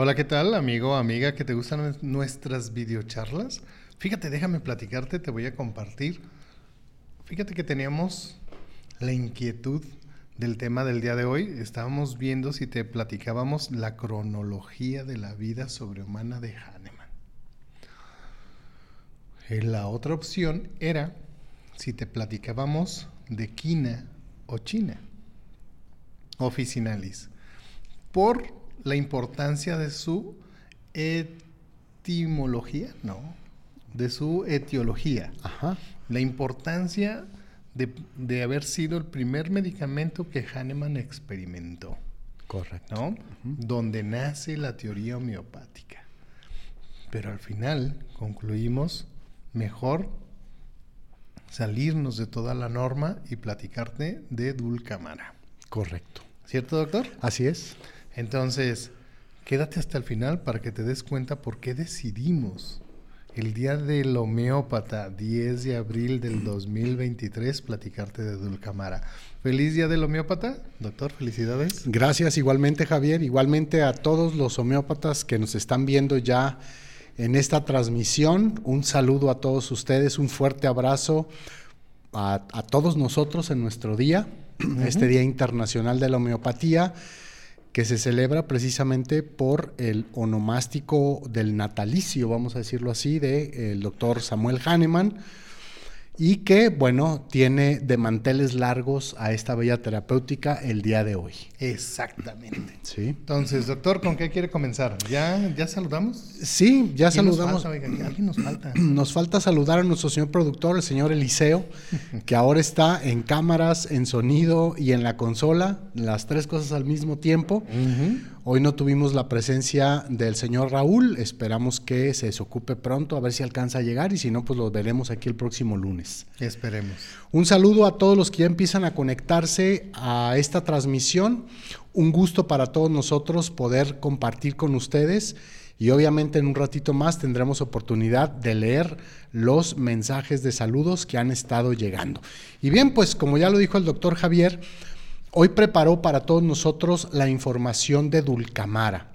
Hola, ¿qué tal, amigo, amiga, que te gustan nuestras videocharlas? Fíjate, déjame platicarte, te voy a compartir. Fíjate que teníamos la inquietud del tema del día de hoy. Estábamos viendo si te platicábamos la cronología de la vida sobrehumana de Hahnemann. Eh, la otra opción era si te platicábamos de Quina o China, oficinalis, por la importancia de su etimología, no, de su etiología. Ajá. La importancia de, haber sido el primer medicamento que Hahnemann experimentó. Correcto. ¿no? Donde nace la teoría homeopática. Pero al final concluimos mejor salirnos de toda la norma y platicarte de Dulcamara. Correcto. ¿Cierto, doctor? Así es. Entonces, quédate hasta el final para que te des cuenta por qué decidimos el día del homeópata, 10 de abril del 2023, platicarte de Dulcamara. Feliz día del homeópata, doctor, felicidades. Gracias igualmente Javier, igualmente a todos los homeópatas que nos están viendo ya en esta transmisión. Un saludo a todos ustedes, un fuerte abrazo a, todos nosotros en nuestro día, este Día Internacional de la Homeopatía que se celebra precisamente por el onomástico del natalicio, vamos a decirlo así, del de, doctor Samuel Hahnemann, y que, bueno, tiene de manteles largos a esta bella terapéutica el día de hoy. Exactamente. Sí. Entonces, doctor, ¿con qué quiere comenzar? ¿Ya, ya saludamos? Sí, ya saludamos. Nos falta, alguien nos falta. Nos falta saludar a nuestro señor productor, el señor Eliseo, que ahora está en cámaras, en sonido y en la consola, las tres cosas al mismo tiempo. Hoy no tuvimos la presencia del señor Raúl, esperamos que se desocupe pronto, a ver si alcanza a llegar y si no, pues lo veremos aquí el próximo lunes. Esperemos. Un saludo a todos los que ya empiezan a conectarse a esta transmisión. Un gusto para todos nosotros poder compartir con ustedes y obviamente en un ratito más tendremos oportunidad de leer los mensajes de saludos que han estado llegando. Y bien, pues como ya lo dijo el doctor Javier, Hoy preparó para todos nosotros la información de Dulcamara.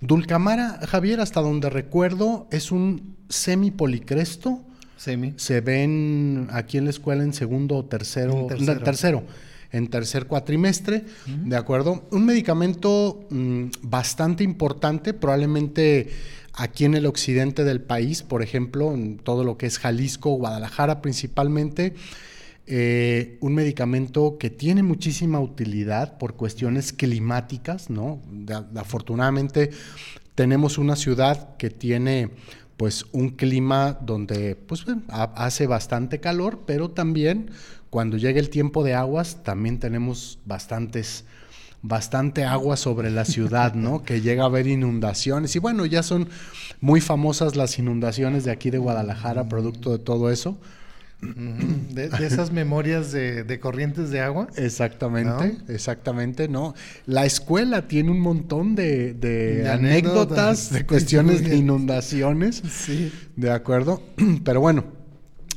Dulcamara, Javier, hasta donde recuerdo, es un semipolicresto. Semi. Se ven aquí en la escuela en segundo o tercero. En tercero. en tercer cuatrimestre, ¿de acuerdo? Un medicamento mm, bastante importante, probablemente aquí en el occidente del país, por ejemplo, en todo lo que es Jalisco, Guadalajara principalmente, eh, un medicamento que tiene muchísima utilidad por cuestiones climáticas, ¿no? afortunadamente tenemos una ciudad que tiene pues un clima donde pues hace bastante calor, pero también cuando llega el tiempo de aguas también tenemos bastantes bastante agua sobre la ciudad, ¿no? que llega a haber inundaciones y bueno, ya son muy famosas las inundaciones de aquí de Guadalajara producto de todo eso. De, esas memorias de, corrientes de agua. Exactamente, exactamente, ¿no? La escuela tiene un montón de, anécdotas, de cuestiones de inundaciones. Sí. De acuerdo. Pero bueno,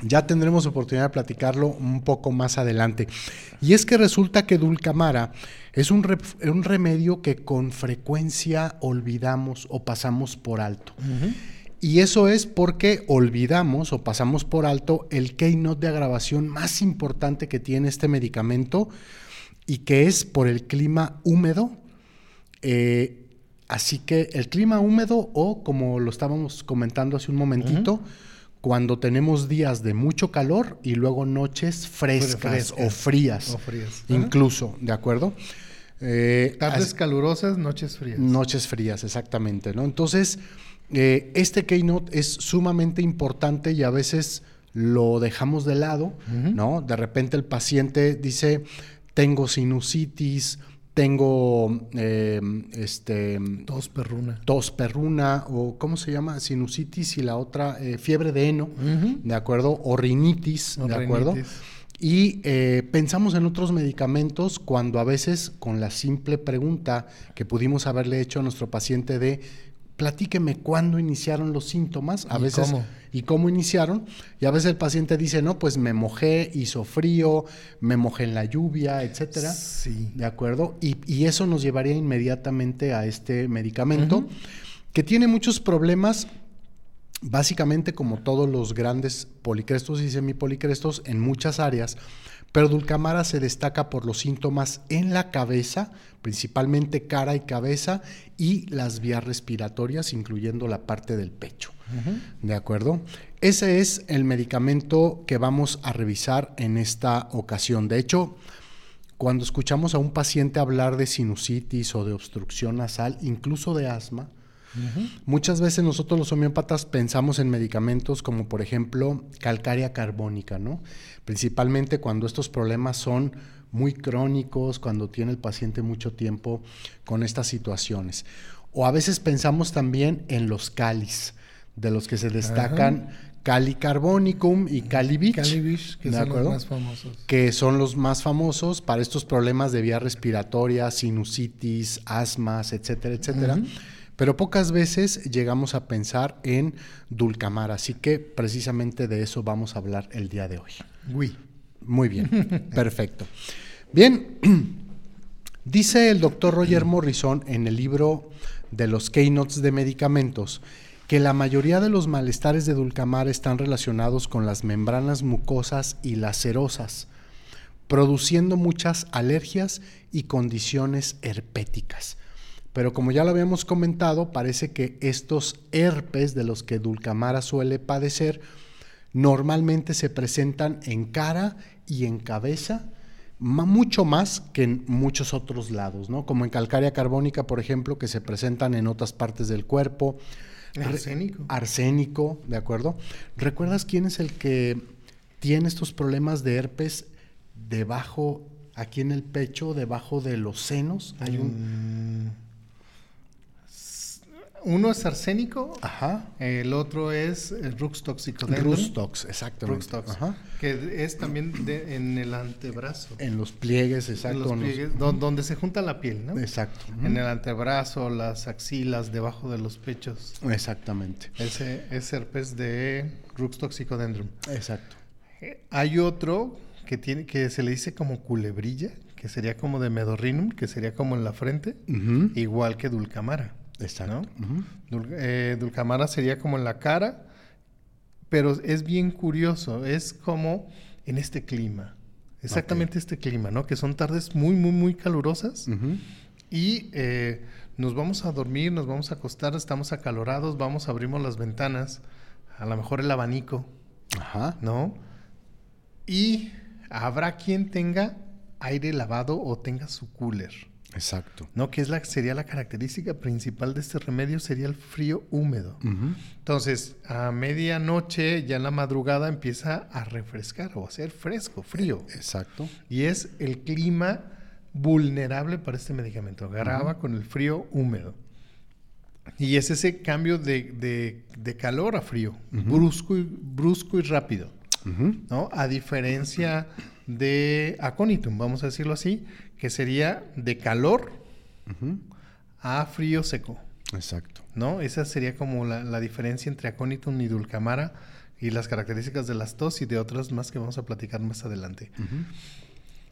ya tendremos oportunidad de platicarlo un poco más adelante. Y es que resulta que Dulcamara es un, un remedio que con frecuencia olvidamos o pasamos por alto. Y eso es porque olvidamos o pasamos por alto el keynote de agravación más importante que tiene este medicamento y que es por el clima húmedo. Eh, así que el clima húmedo o como lo estábamos comentando hace un momentito, cuando tenemos días de mucho calor y luego noches frescas, o frías, o frías. incluso, ¿de acuerdo? Eh, Tardes calurosas, noches frías. Noches frías, exactamente, ¿no? Entonces, eh, este keynote es sumamente importante y a veces lo dejamos de lado, ¿no? De repente el paciente dice, tengo sinusitis, tengo eh, este tos perruna. Tos perruna o ¿cómo se llama? Sinusitis y la otra eh, fiebre de heno, ¿de acuerdo? O rinitis, ¿de acuerdo? Y pensamos en otros medicamentos cuando a veces con la simple pregunta que pudimos haberle hecho a nuestro paciente de platíqueme cuándo iniciaron los síntomas, a veces y cómo iniciaron, y a veces el paciente dice, "No, pues me mojé, hizo frío, me mojé en la lluvia, etcétera." Sí. ¿De acuerdo? Y, eso nos llevaría inmediatamente a este medicamento que tiene muchos problemas básicamente como todos los grandes policrestos y semipolicrestos en muchas áreas, pero Dulcamara se destaca por los síntomas en la cabeza, principalmente cara y cabeza, y las vías respiratorias, incluyendo la parte del pecho. ¿De acuerdo? Ese es el medicamento que vamos a revisar en esta ocasión. De hecho, cuando escuchamos a un paciente hablar de sinusitis o de obstrucción nasal, incluso de asma, Muchas veces nosotros los homeópatas pensamos en medicamentos como por ejemplo calcárea carbónica, ¿no? Principalmente cuando estos problemas son muy crónicos, cuando tiene el paciente mucho tiempo con estas situaciones. O a veces pensamos también en los calis, de los que se destacan Cali Carbonicum y Calibich. Calibich, que son los más famosos. Que son los más famosos para estos problemas de vía respiratoria, sinusitis, asmas, etcétera, etcétera. Pero pocas veces llegamos a pensar en Dulcamar, así que precisamente de eso vamos a hablar el día de hoy. Oui. Muy bien, perfecto. Bien, dice el doctor Roger Morrison en el libro de los Keynotes de medicamentos que la mayoría de los malestares de Dulcamar están relacionados con las membranas mucosas y las serosas, produciendo muchas alergias y condiciones herpéticas. Pero como ya lo habíamos comentado, parece que estos herpes de los que Dulcamara suele padecer normalmente se presentan en cara y en cabeza, mucho más que en muchos otros lados, ¿no? Como en calcárea carbónica, por ejemplo, que se presentan en otras partes del cuerpo. Arsénico. Arsénico, ¿de acuerdo? ¿Recuerdas quién es el que tiene estos problemas de herpes debajo, aquí en el pecho, debajo de los senos? Hay un... Uno es arsénico, Ajá. el otro es el Rux Rustox, exactamente. Ajá. Que es también en el antebrazo. En los pliegues, exacto. En los pliegues, donde se junta la piel, ¿no? Exacto. En el antebrazo, las axilas, debajo de los pechos. Exactamente. Ese es herpes de Rux toxicodendron. Exacto. Eh, hay otro que tiene que se le dice como culebrilla, que sería como de medorrinum, que sería como en la frente, igual que dulcamara. Exacto. Eh, dulcamara sería como en la cara, pero es bien curioso, es como en este clima, exactamente este clima, ¿no? Que son tardes muy, muy, muy calurosas y eh, nos vamos a dormir, nos vamos a acostar, estamos acalorados, vamos, abrimos las ventanas, a lo mejor el abanico, Ajá. ¿no? Y habrá quien tenga aire lavado o tenga su cooler. Exacto. ¿No? Que es la, sería la característica principal de este remedio, sería el frío húmedo. Entonces, a medianoche, ya en la madrugada, empieza a refrescar o a ser fresco, frío. Exacto. Y es el clima vulnerable para este medicamento. Agarraba con el frío húmedo. Y es ese cambio de, calor a frío, brusco, y, brusco y rápido. ¿no? A diferencia de aconitum, vamos a decirlo así, que sería de calor a frío seco. Exacto. ¿No? Esa sería como la, diferencia entre aconitum y dulcamara y las características de las dos y de otras más que vamos a platicar más adelante.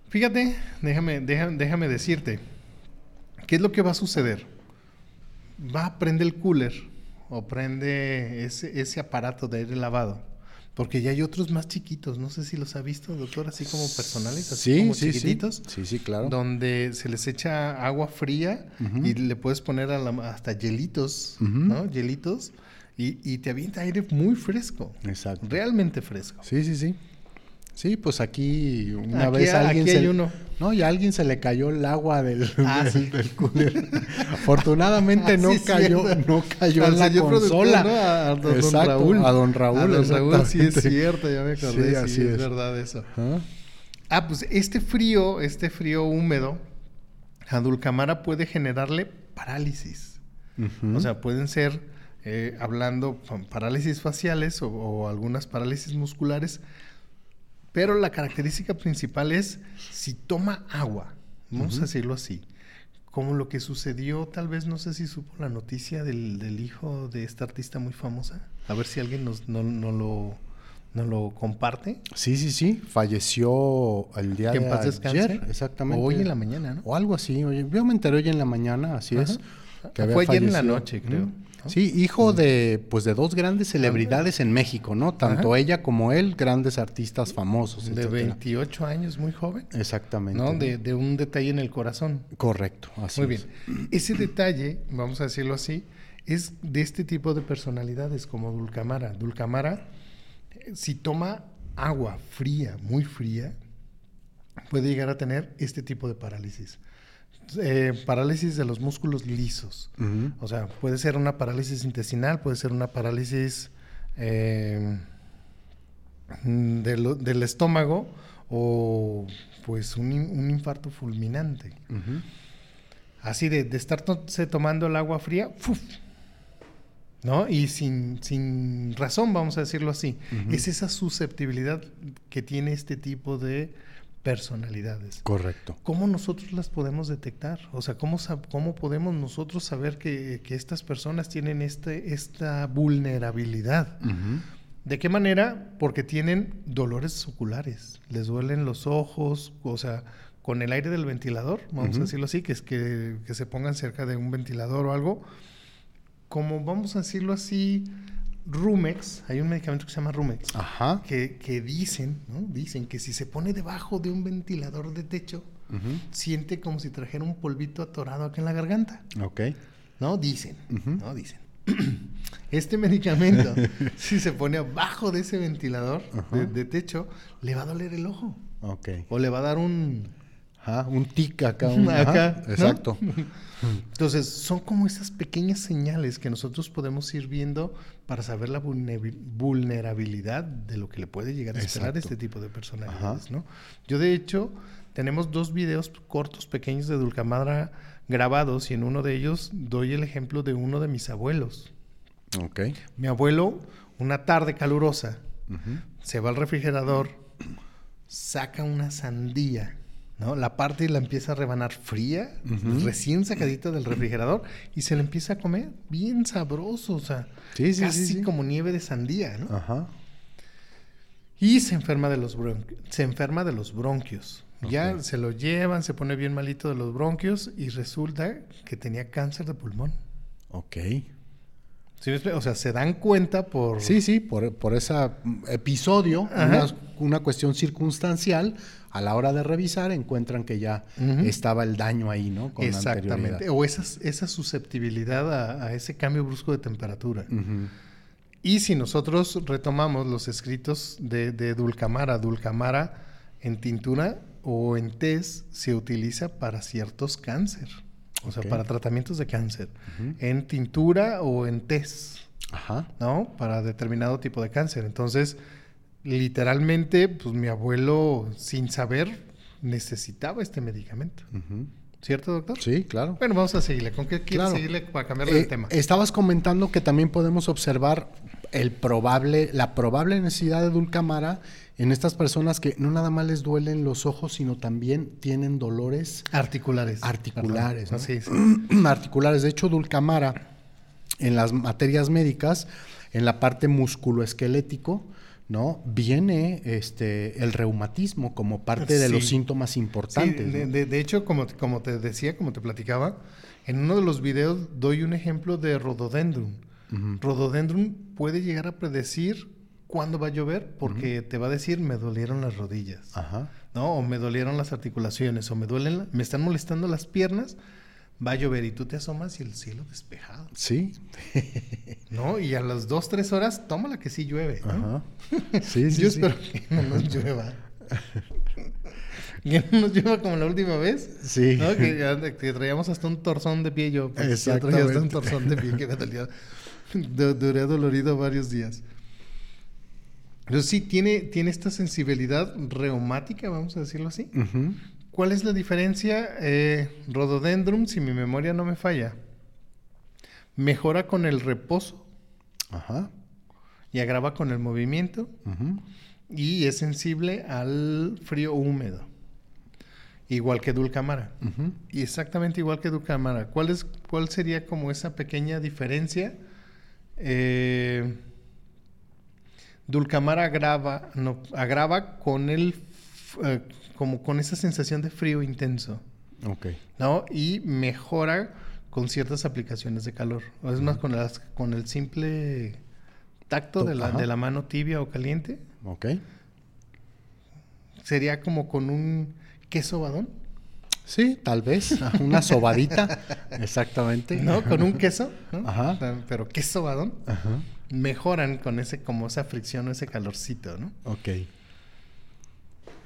Fíjate, déjame, déjame, déjame decirte, ¿qué es lo que va a suceder? Va a prender el cooler o prende ese, ese aparato de aire lavado porque ya hay otros más chiquitos, no sé si los ha visto, doctor, así como personales, así como chiquititos. Sí. sí, claro. Donde se les echa agua fría y le puedes poner hasta hielitos, ¿no? Hielitos. Y, y, te avienta aire muy fresco. Exacto. Realmente fresco. Sí, sí, sí. Sí, pues aquí una vez alguien aquí hay uno. No, y a alguien se le cayó el agua del, ah, cooler. Afortunadamente no, cayó, no cayó en la consola. A, don Raúl. A don Raúl. A don Raúl, sí es cierto, ya me acordé. Sí, así es. verdad eso. Ah, pues este frío, este frío húmedo, a Dulcamara puede generarle parálisis. O sea, pueden ser, eh, hablando, parálisis faciales o, o algunas parálisis musculares pero la característica principal es si toma agua, vamos a decirlo así, como lo que sucedió, tal vez no sé si supo la noticia del, del hijo de esta artista muy famosa. A ver si alguien nos, no, no lo, no lo comparte. Sí, sí, sí. Falleció el día Que en de paz descanse. ayer, exactamente. O hoy en la mañana, ¿no? O algo así. Oye, yo me enteré hoy en la mañana, así es. Que había Fue ayer en la noche, creo. Mm. ¿No? Sí, hijo de pues de dos grandes celebridades en México, ¿no? Tanto Ajá. ella como él, grandes artistas famosos. De etcétera. 28 años, muy joven. Exactamente. ¿no? De, de un detalle en el corazón. Correcto, así Muy es. bien. Ese detalle, vamos a decirlo así, es de este tipo de personalidades como Dulcamara. Dulcamara, eh, si toma agua fría, muy fría, puede llegar a tener este tipo de parálisis. Eh, parálisis de los músculos lisos. O sea, puede ser una parálisis intestinal, puede ser una parálisis eh, del estómago pues un, in- un infarto fulminante. Así de, de estarse tomando el agua fría, ¡fuf! ¿no? Y sin, sin razón, vamos a decirlo así. Es esa susceptibilidad que tiene este tipo de personalidades. Correcto. ¿Cómo nosotros las podemos detectar? O sea, ¿cómo, cómo podemos nosotros saber que, que estas personas tienen este, esta vulnerabilidad? ¿De qué manera? Porque tienen dolores oculares, les duelen los ojos, o sea, con el aire del ventilador, vamos a decirlo así, que es que, que se pongan cerca de un ventilador o algo. Como vamos a decirlo así, Rumex, hay un medicamento que se llama Rumex, Ajá. que, que dicen, ¿no? Dicen que si se pone debajo de un ventilador de techo, siente como si trajera un polvito atorado acá en la garganta. Ok. ¿no? Dicen. ¿no? Dicen. Este medicamento, si se pone abajo de ese ventilador de, de techo, le va a doler el ojo. Ok. O le va a dar un... Ajá, un tic acá. Un, Acá, ajá, ¿no? Exacto. Entonces, son como esas pequeñas señales que nosotros podemos ir viendo para saber la vulnerabil- vulnerabilidad de lo que le puede llegar a esperar Exacto. este tipo de personalidades, Ajá. ¿no? Yo, de hecho, tenemos dos videos cortos, pequeños de Dulcamadra grabados y en uno de ellos doy el ejemplo de uno de mis abuelos. Ok. Mi abuelo, una tarde calurosa, se va al refrigerador, saca una sandía, ¿no? La parte la empieza a rebanar fría, recién sacadita del refrigerador, y se la empieza a comer bien sabroso, o sea, Sí, sí, casi sí, como nieve de sandía, ¿no? Ajá. Y se enferma de los bronquios. Se enferma de los bronquios. Ya se lo llevan, se pone bien malito de los bronquios y resulta que tenía cáncer de pulmón. Ok. ¿Sí? O sea, se dan cuenta por... Sí, sí, por, por ese episodio, una, una cuestión circunstancial, a la hora de revisar encuentran que ya estaba el daño ahí, ¿no? Con Exactamente. O esas, esa susceptibilidad a, a ese cambio brusco de temperatura. Y si nosotros retomamos los escritos de, de Dulcamara, Dulcamara en tintura o en test se utiliza para ciertos cáncer, o sea, para tratamientos de cáncer, en tintura o en test, Ajá. ¿no? Para determinado tipo de cáncer. Entonces, literalmente, pues mi abuelo, sin saber, necesitaba este medicamento. ¿Cierto, doctor? Sí, claro. Bueno, vamos a seguirle. ¿Con qué quieres Claro. seguirle para cambiarle Eh, de tema? Estabas comentando que también podemos observar el probable, la probable necesidad de dulcamara en estas personas que no nada más les duelen los ojos, sino también tienen dolores Articulares. articulares. ¿no? Sí, sí. articulares. De hecho, dulcamara en las materias médicas, en la parte musculoesquelético, ¿no? Viene este el reumatismo como parte de los Sí. síntomas Sí, importantes. de, ¿no? de- de hecho, como, te- como te decía, como te platicaba, en uno de los videos doy un ejemplo de rododendron. Rododendron puede llegar a predecir cuándo va a llover porque te va a decir me dolieron las rodillas, Ajá. ¿no? O me dolieron las articulaciones, o me duelen, me están molestando las piernas, va a llover y tú te asomas y el cielo despejado, Sí. ¿no? Y a las dos, tres horas, tómala que sí llueve, ¿no? Ajá. Sí, sí, Yo sí. espero que no nos llueva. que no nos llueva como la última vez. Sí. ¿no? Que, que traíamos hasta un torzón de pie yo. pues, ya traía hasta un Exactamente. torzón de pie que me dolía. Du- Duré dolorido varios días. Entonces sí, tiene, tiene esta sensibilidad reumática, vamos a decirlo así. ¿Cuál es la diferencia? Eh, Rhododendron, si mi memoria no me falla, mejora con el reposo Ajá. y agrava con el movimiento Ujú. y es sensible al frío húmedo. igual que Dulcamara. Y exactamente igual que Dulcamara. ¿Cuál, es, ¿Cuál sería como esa pequeña diferencia? Eh, Dulcamara agrava, no, agrava con el eh, como con esa sensación de frío intenso. Ok. ¿No? Y mejora con ciertas aplicaciones de calor. Es más, con, las, con el simple tacto de la, de la, mano tibia o caliente. Ok. Sería como con un queso badón. Sí, tal vez. Una sobadita. Exactamente. ¿No? Con un queso. Ajá. Pero queso badón. Ajá. Mejoran con ese, como esa fricción o ese calorcito, ¿no? Ok.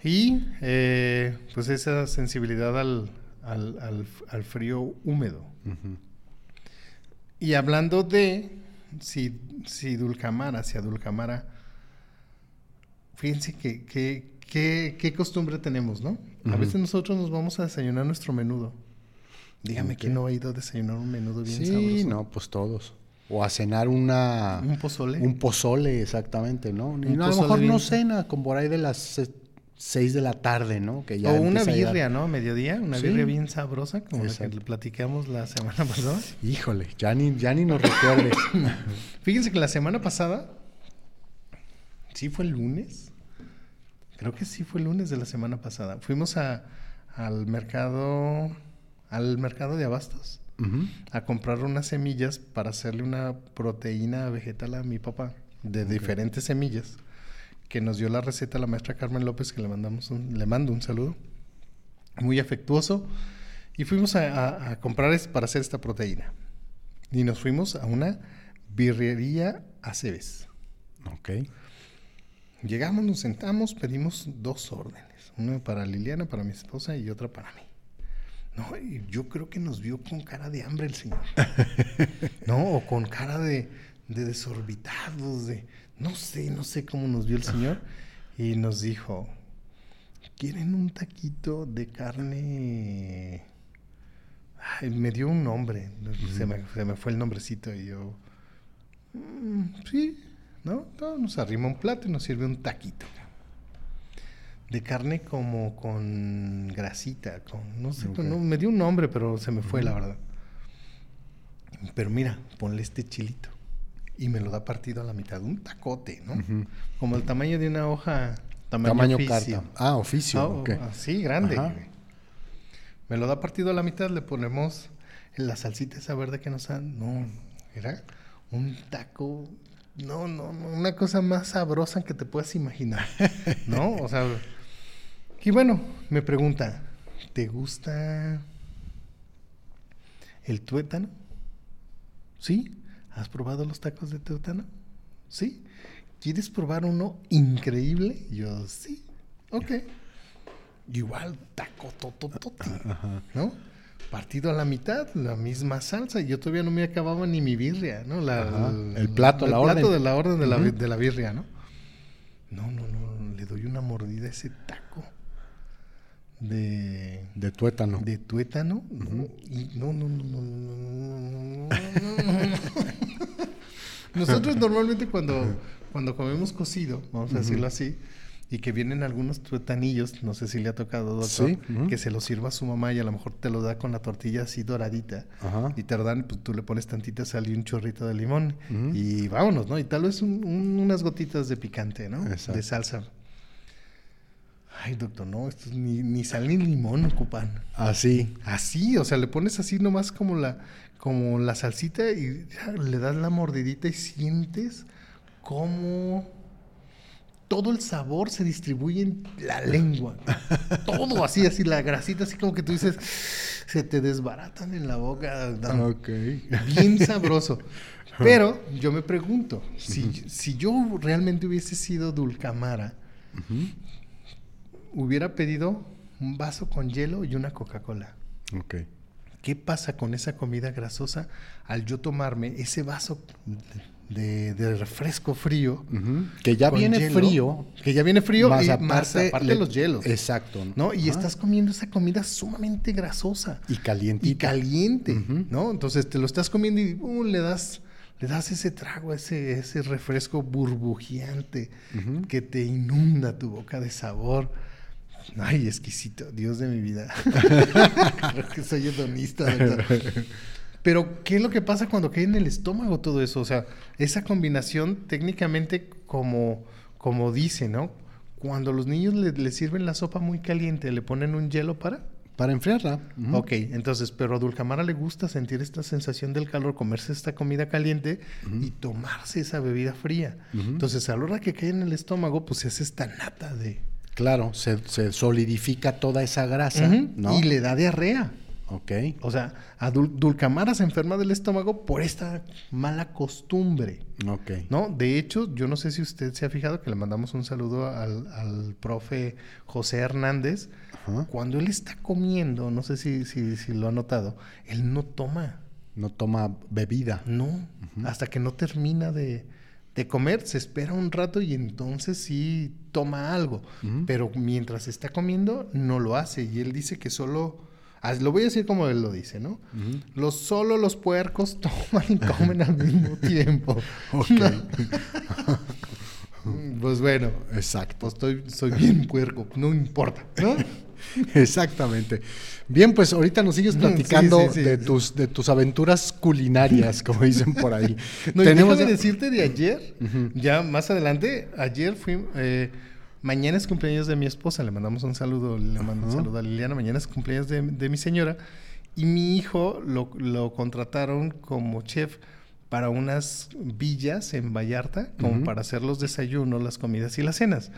Y eh, pues esa sensibilidad al, al, frío húmedo. Y hablando de si, si Dulcamara, hacia Dulcamara, fíjense que, qué costumbre tenemos, ¿no? A veces nosotros nos vamos a desayunar nuestro menudo. Dígame que no ha ido a desayunar un menudo bien sabroso. Sí, no, pues todos. O a cenar una... Un pozole. Un pozole, exactamente, ¿no? a lo mejor no cena, como por ahí de las 6 de la tarde, ¿no? Que ya o una birria, ¿no? Mediodía, una birria bien sabrosa, como la que platicamos la semana pasada. Híjole, ya ni, ya ni nos recuerdes. Fíjense que la semana pasada, sí fue el lunes, creo que sí fue el lunes de la semana pasada, fuimos a, al mercado, al mercado de abastos, a comprar unas semillas para hacerle una proteína vegetal a mi papá, de diferentes semillas que nos dio la receta la maestra Carmen López, que le, mandamos le mando un saludo, muy afectuoso. Y fuimos a, comprar para hacer esta proteína. Y nos fuimos a una birrería Aceves. Ok. Llegamos, nos sentamos, pedimos dos órdenes. Una para Liliana, para mi esposa y otra para mí. No, y yo creo que nos vio con cara de hambre el señor. no, o con cara de, de desorbitados, de, no sé, no sé cómo nos vio el Señor y nos dijo, ¿quieren un taquito de carne? Ay, me dio un nombre, se, me, fue el nombrecito y yo, mm, sí, ¿no? Nos arrima un plato y nos sirve un taquito. De carne como con grasita, con, no sé, no, me dio un nombre, pero se me fue, la verdad. Pero mira, ponle este chilito y me lo da partido a la mitad, un tacote, ¿no? Como el tamaño de una hoja, tamaño, oficio. carta. Ah, oficio, ah, Así, grande. Me lo da partido a la mitad, le ponemos la salsita esa verde que nos dan. No, era un taco, no, no, no, una cosa más sabrosa que te puedas imaginar, ¿no? O sea, y bueno, me pregunta, ¿te gusta el tuétano? ¿Sí? ¿Has probado los tacos de teutano? ¿Sí? ¿Quieres probar uno increíble? Yo, sí. Ok. Igual, taco tototote, ¿no? Partido a la mitad, la misma salsa. Yo todavía no me acababa ni mi birria, ¿no? el plato, la orden. El plato de la orden de, la, de la birria, ¿no? No, no, no, le doy una mordida a ese taco de... De tuétano. De tuétano. Y no, no, no, no, no, no, no, Nosotros normalmente cuando, cuando comemos cocido, vamos a decirlo así, y que vienen algunos tuetanillos, no sé si le ha tocado, doctor, que se lo sirva a su mamá y a lo mejor te lo da con la tortilla así doradita. Y te dan, pues tú le pones tantita sal y un chorrito de limón y vámonos, ¿no? Y tal vez unas gotitas de picante, ¿no? De salsa. Ay, doctor, no, esto es ni, ni sal ni limón ocupan. Así. Así, o sea, le pones así nomás como la, como la salsita y le das la mordidita y sientes cómo todo el sabor se distribuye en la lengua. todo así, así, la grasita, así como que tú dices, se te desbaratan en la boca. Ok. Bien sabroso. Pero yo me pregunto, si, si yo realmente hubiese sido Dulcamara, hubiera pedido un vaso con hielo y una Coca-Cola. Ok. ¿Qué pasa con esa comida grasosa al yo tomarme ese vaso de, refresco frío? Que ya viene frío. Que ya viene frío más y aparte, más los hielos. Exacto. ¿no? Y estás comiendo esa comida sumamente grasosa. Y caliente. Y caliente, ¿no? Entonces te lo estás comiendo y uh, le das le das ese trago, ese, ese refresco burbujeante que te inunda tu boca de sabor. Ay, exquisito, Dios de mi vida. Creo que soy hedonista. Pero, ¿qué es lo que pasa cuando cae en el estómago todo eso? O sea, esa combinación técnicamente como, como dice, ¿no? Cuando los niños le, sirven la sopa muy caliente, ¿le ponen un hielo para? Para enfriarla. Ok, entonces, pero a Dulcamara le gusta sentir esta sensación del calor, comerse esta comida caliente y tomarse esa bebida fría. Entonces, a la hora que cae en el estómago, pues se hace esta nata de... Claro, se, solidifica toda esa grasa, ¿no? Y le da diarrea. Ok. O sea, a Dulcamara se enferma del estómago por esta mala costumbre. Ok. ¿No? De hecho, yo no sé si usted se ha fijado que le mandamos un saludo al, profe José Hernández. Cuando él está comiendo, no sé si, si, lo ha notado, él no toma. No toma bebida. No. Hasta que no termina de, comer, se espera un rato y entonces sí toma algo. Pero mientras está comiendo, no lo hace. Y él dice que solo lo voy a decir como él lo dice, ¿no? los, solo los puercos toman y comen al mismo tiempo. pues bueno, exacto. Estoy, soy bien puerco, no importa, ¿no? Exactamente. Bien, pues ahorita nos sigues platicando de, tus, de tus aventuras culinarias, como dicen por ahí. No, Tenemos... déjame decirte de ayer, ya más adelante, ayer fui... Eh, Mañana es cumpleaños de mi esposa, le mandamos un saludo, le mando un saludo a Liliana. Mañana es cumpleaños de, mi señora. Y mi hijo lo, contrataron como chef para unas villas en Vallarta, como para hacer los desayunos, las comidas y las cenas.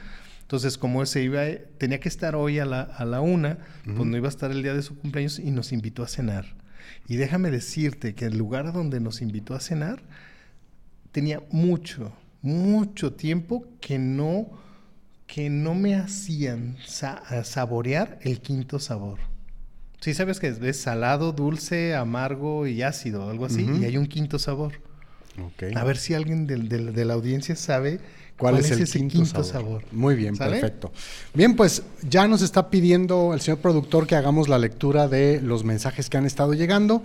Entonces, como se iba, tenía que estar hoy a la, a la una, pues no iba a estar el día de su cumpleaños y nos invitó a cenar. Y déjame decirte que el lugar donde nos invitó a cenar tenía mucho, mucho tiempo que no que no me hacían saborear el quinto sabor. Sí, sabes que es, salado, dulce, amargo y ácido, algo así, y hay un quinto sabor. A ver si alguien de, la audiencia sabe cuál, es, el ese quinto, sabor? Muy bien, perfecto. Bien, pues ya nos está pidiendo el señor productor que hagamos la lectura de los mensajes que han estado llegando.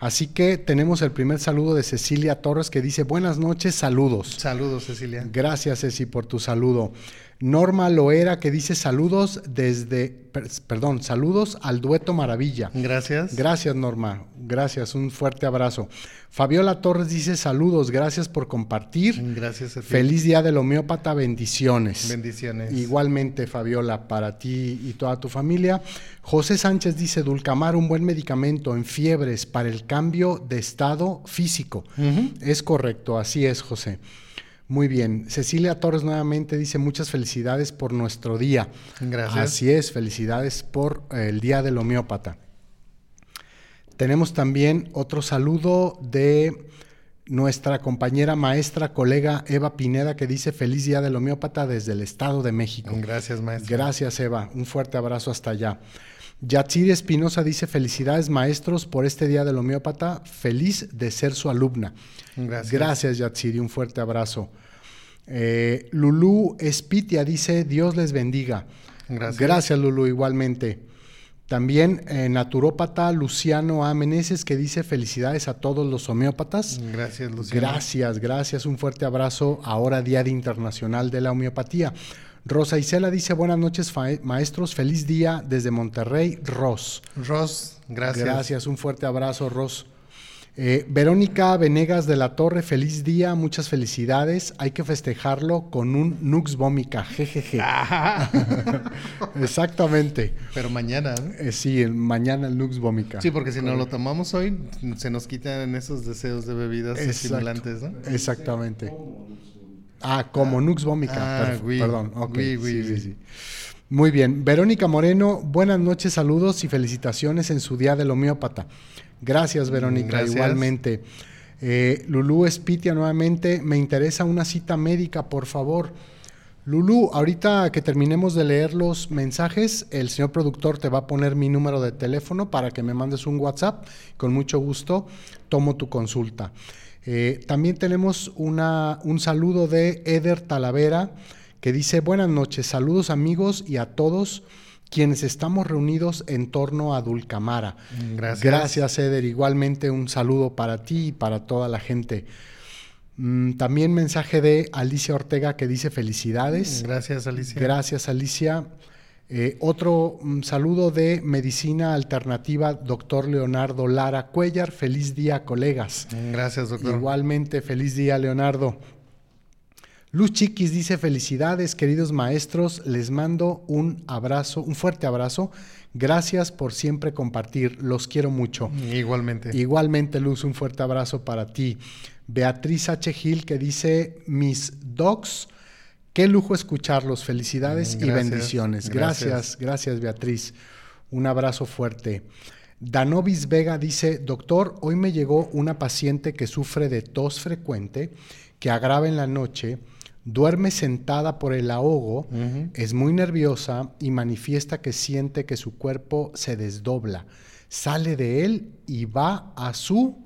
Así que tenemos el primer saludo de Cecilia Torres que dice buenas noches, saludos. Saludos, Cecilia. Gracias, Ceci, por tu saludo. Norma Loera que dice saludos desde, perdón, saludos al dueto Maravilla. Gracias. Gracias Norma, gracias, un fuerte abrazo. Fabiola Torres dice saludos, gracias por compartir. Gracias. A Feliz día del homeópata, bendiciones. Bendiciones. Igualmente Fabiola, para ti y toda tu familia. José Sánchez dice Dulcamar, un buen medicamento en fiebres para el cambio de estado físico. Es correcto, así es José. Muy bien. Cecilia Torres nuevamente dice muchas felicidades por nuestro día. Gracias. Así es, felicidades por eh, el Día del Homeópata. Tenemos también otro saludo de nuestra compañera maestra, colega Eva Pineda, que dice feliz Día del Homeópata desde el Estado de México. Gracias, maestra. Gracias, Eva. Un fuerte abrazo hasta allá. Yatsiri Espinosa dice felicidades maestros por este Día del Homeópata, feliz de ser su alumna. Gracias. Gracias Yatsiri, un fuerte abrazo. Eh, Lulú Espitia dice, Dios les bendiga. Gracias. Gracias, Lulú, igualmente. También eh, naturópata Luciano A. Meneses que dice felicidades a todos los homeópatas. Gracias, Luciano. Gracias, gracias. Un fuerte abrazo. Ahora Día Internacional de la Homeopatía. Rosa Isela dice buenas noches maestros, feliz día desde Monterrey, Ros. Ros, gracias. Gracias, un fuerte abrazo, Ros. Eh, Verónica Venegas de la Torre, feliz día, muchas felicidades. Hay que festejarlo con un Nux Vómica, jejeje. Exactamente. Pero mañana. Eh, sí, mañana el Nux Vómica. Sí, porque si no lo tomamos hoy, se nos quitan esos deseos de bebidas estimulantes, ¿no? Exactamente. Ah, como Nux Vómica. Ah, perdón. Okay. Muy bien. Verónica Moreno, buenas noches, saludos y felicitaciones en su día del homeópata. Gracias, Verónica. Igualmente. Eh, Lulú Espitia nuevamente, me interesa una cita médica, por favor. Lulú, ahorita que terminemos de leer los mensajes, el señor productor te va a poner mi número de teléfono para que me mandes un WhatsApp. Con mucho gusto tomo tu consulta. Eh, también tenemos una, un saludo de Eder Talavera que dice, buenas noches, saludos amigos y a todos quienes estamos reunidos en torno a Dulcamara. Gracias. Gracias, Eder. Igualmente un saludo para ti y para toda la gente. Mm, también mensaje de Alicia Ortega que dice felicidades. Gracias, Alicia. Gracias, Alicia. Eh, otro mm, saludo de Medicina Alternativa, doctor Leonardo Lara Cuellar. Feliz día, colegas. Gracias, doctor. Igualmente, feliz día, Leonardo. Luz Chiquis dice felicidades, queridos maestros. Les mando un abrazo, un fuerte abrazo. Gracias por siempre compartir. Los quiero mucho. Igualmente. Igualmente, Luz, un fuerte abrazo para ti. Beatriz H. Gil que dice, mis dogs, qué lujo escucharlos. Felicidades y bendiciones. Gracias, gracias, gracias, Beatriz. Un abrazo fuerte. Danovis Vega dice, doctor, hoy me llegó una paciente que sufre de tos frecuente, que agrava en la noche Duerme sentada por el ahogo, es muy nerviosa y manifiesta que siente que su cuerpo se desdobla. Sale de él y va a su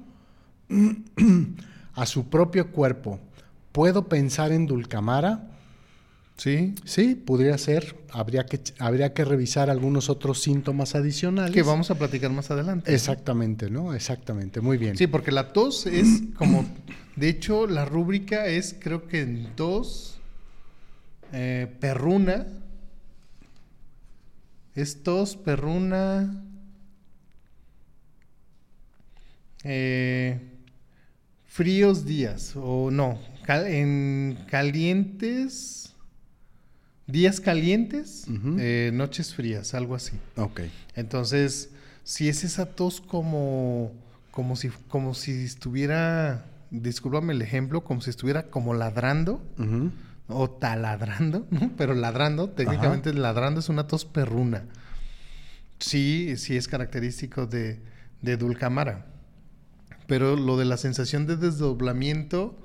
a su propio cuerpo. ¿Puedo pensar en Dulcamara? Sí. Sí, podría ser. Habría que, habría que revisar algunos otros síntomas adicionales. Que vamos a platicar más adelante. Exactamente, ¿no? Exactamente. Muy bien. Sí, porque la tos es como de hecho, la rúbrica es, creo que en dos, eh, perruna. Es tos, perruna. Eh, fríos días, o no, en calientes, días calientes, eh, noches frías, algo así. Ok. Entonces, si es esa tos como, como, si, como si estuviera discúlpame el ejemplo, como si estuviera como ladrando o taladrando, pero ladrando, técnicamente ladrando es una tos perruna. Sí, sí es característico de, de Dulcamara. Pero lo de la sensación de desdoblamiento,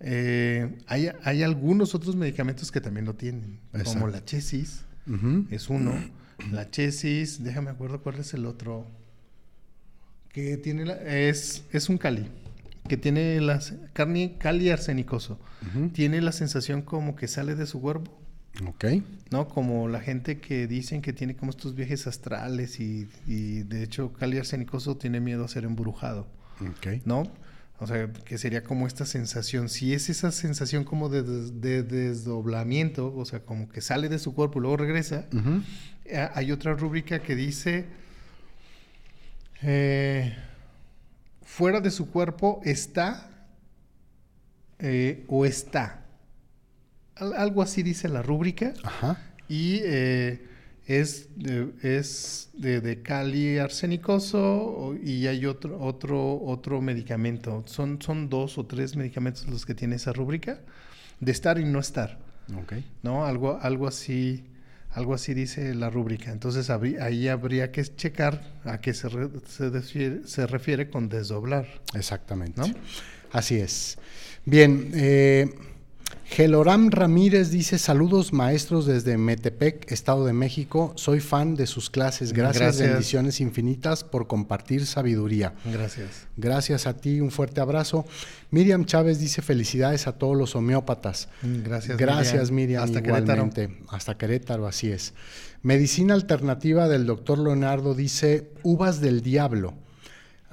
eh, hay, hay, algunos otros medicamentos que también lo tienen, como la chesis, es uno. La chesis, déjame acuerdo cuál es el otro. Que tiene la, es, es un cali que tiene la carne cali arsenicoso, tiene la sensación como que sale de su cuerpo. Ok. ¿No? Como la gente que dicen que tiene como estos viajes astrales y, de hecho cali arsenicoso tiene miedo a ser embrujado. Ok. ¿No? O sea, que sería como esta sensación. Si es esa sensación como de, desdoblamiento, o sea, como que sale de su cuerpo y luego regresa, eh, hay otra rúbrica que dice... Eh, fuera de su cuerpo está eh, o está. algo así dice la rúbrica. Ajá. Y es, de, es de, cali arsenicoso y hay otro, otro, otro medicamento. Son, son dos o tres medicamentos los que tiene esa rúbrica de estar y no estar. Okay. ¿No? Algo, algo así algo así dice la rúbrica. Entonces ahí habría que checar a qué se, se, refiere con desdoblar. Exactamente. ¿no? Así es. Bien, eh, Geloram Ramírez dice saludos maestros desde Metepec, Estado de México. Soy fan de sus clases. Gracias, bendiciones infinitas por compartir sabiduría. Gracias. Gracias a ti, un fuerte abrazo. Miriam Chávez dice felicidades a todos los homeópatas. Gracias. Gracias Miriam. Hasta igualmente. Querétaro. Hasta Querétaro, así es. Medicina alternativa del doctor Leonardo dice uvas del diablo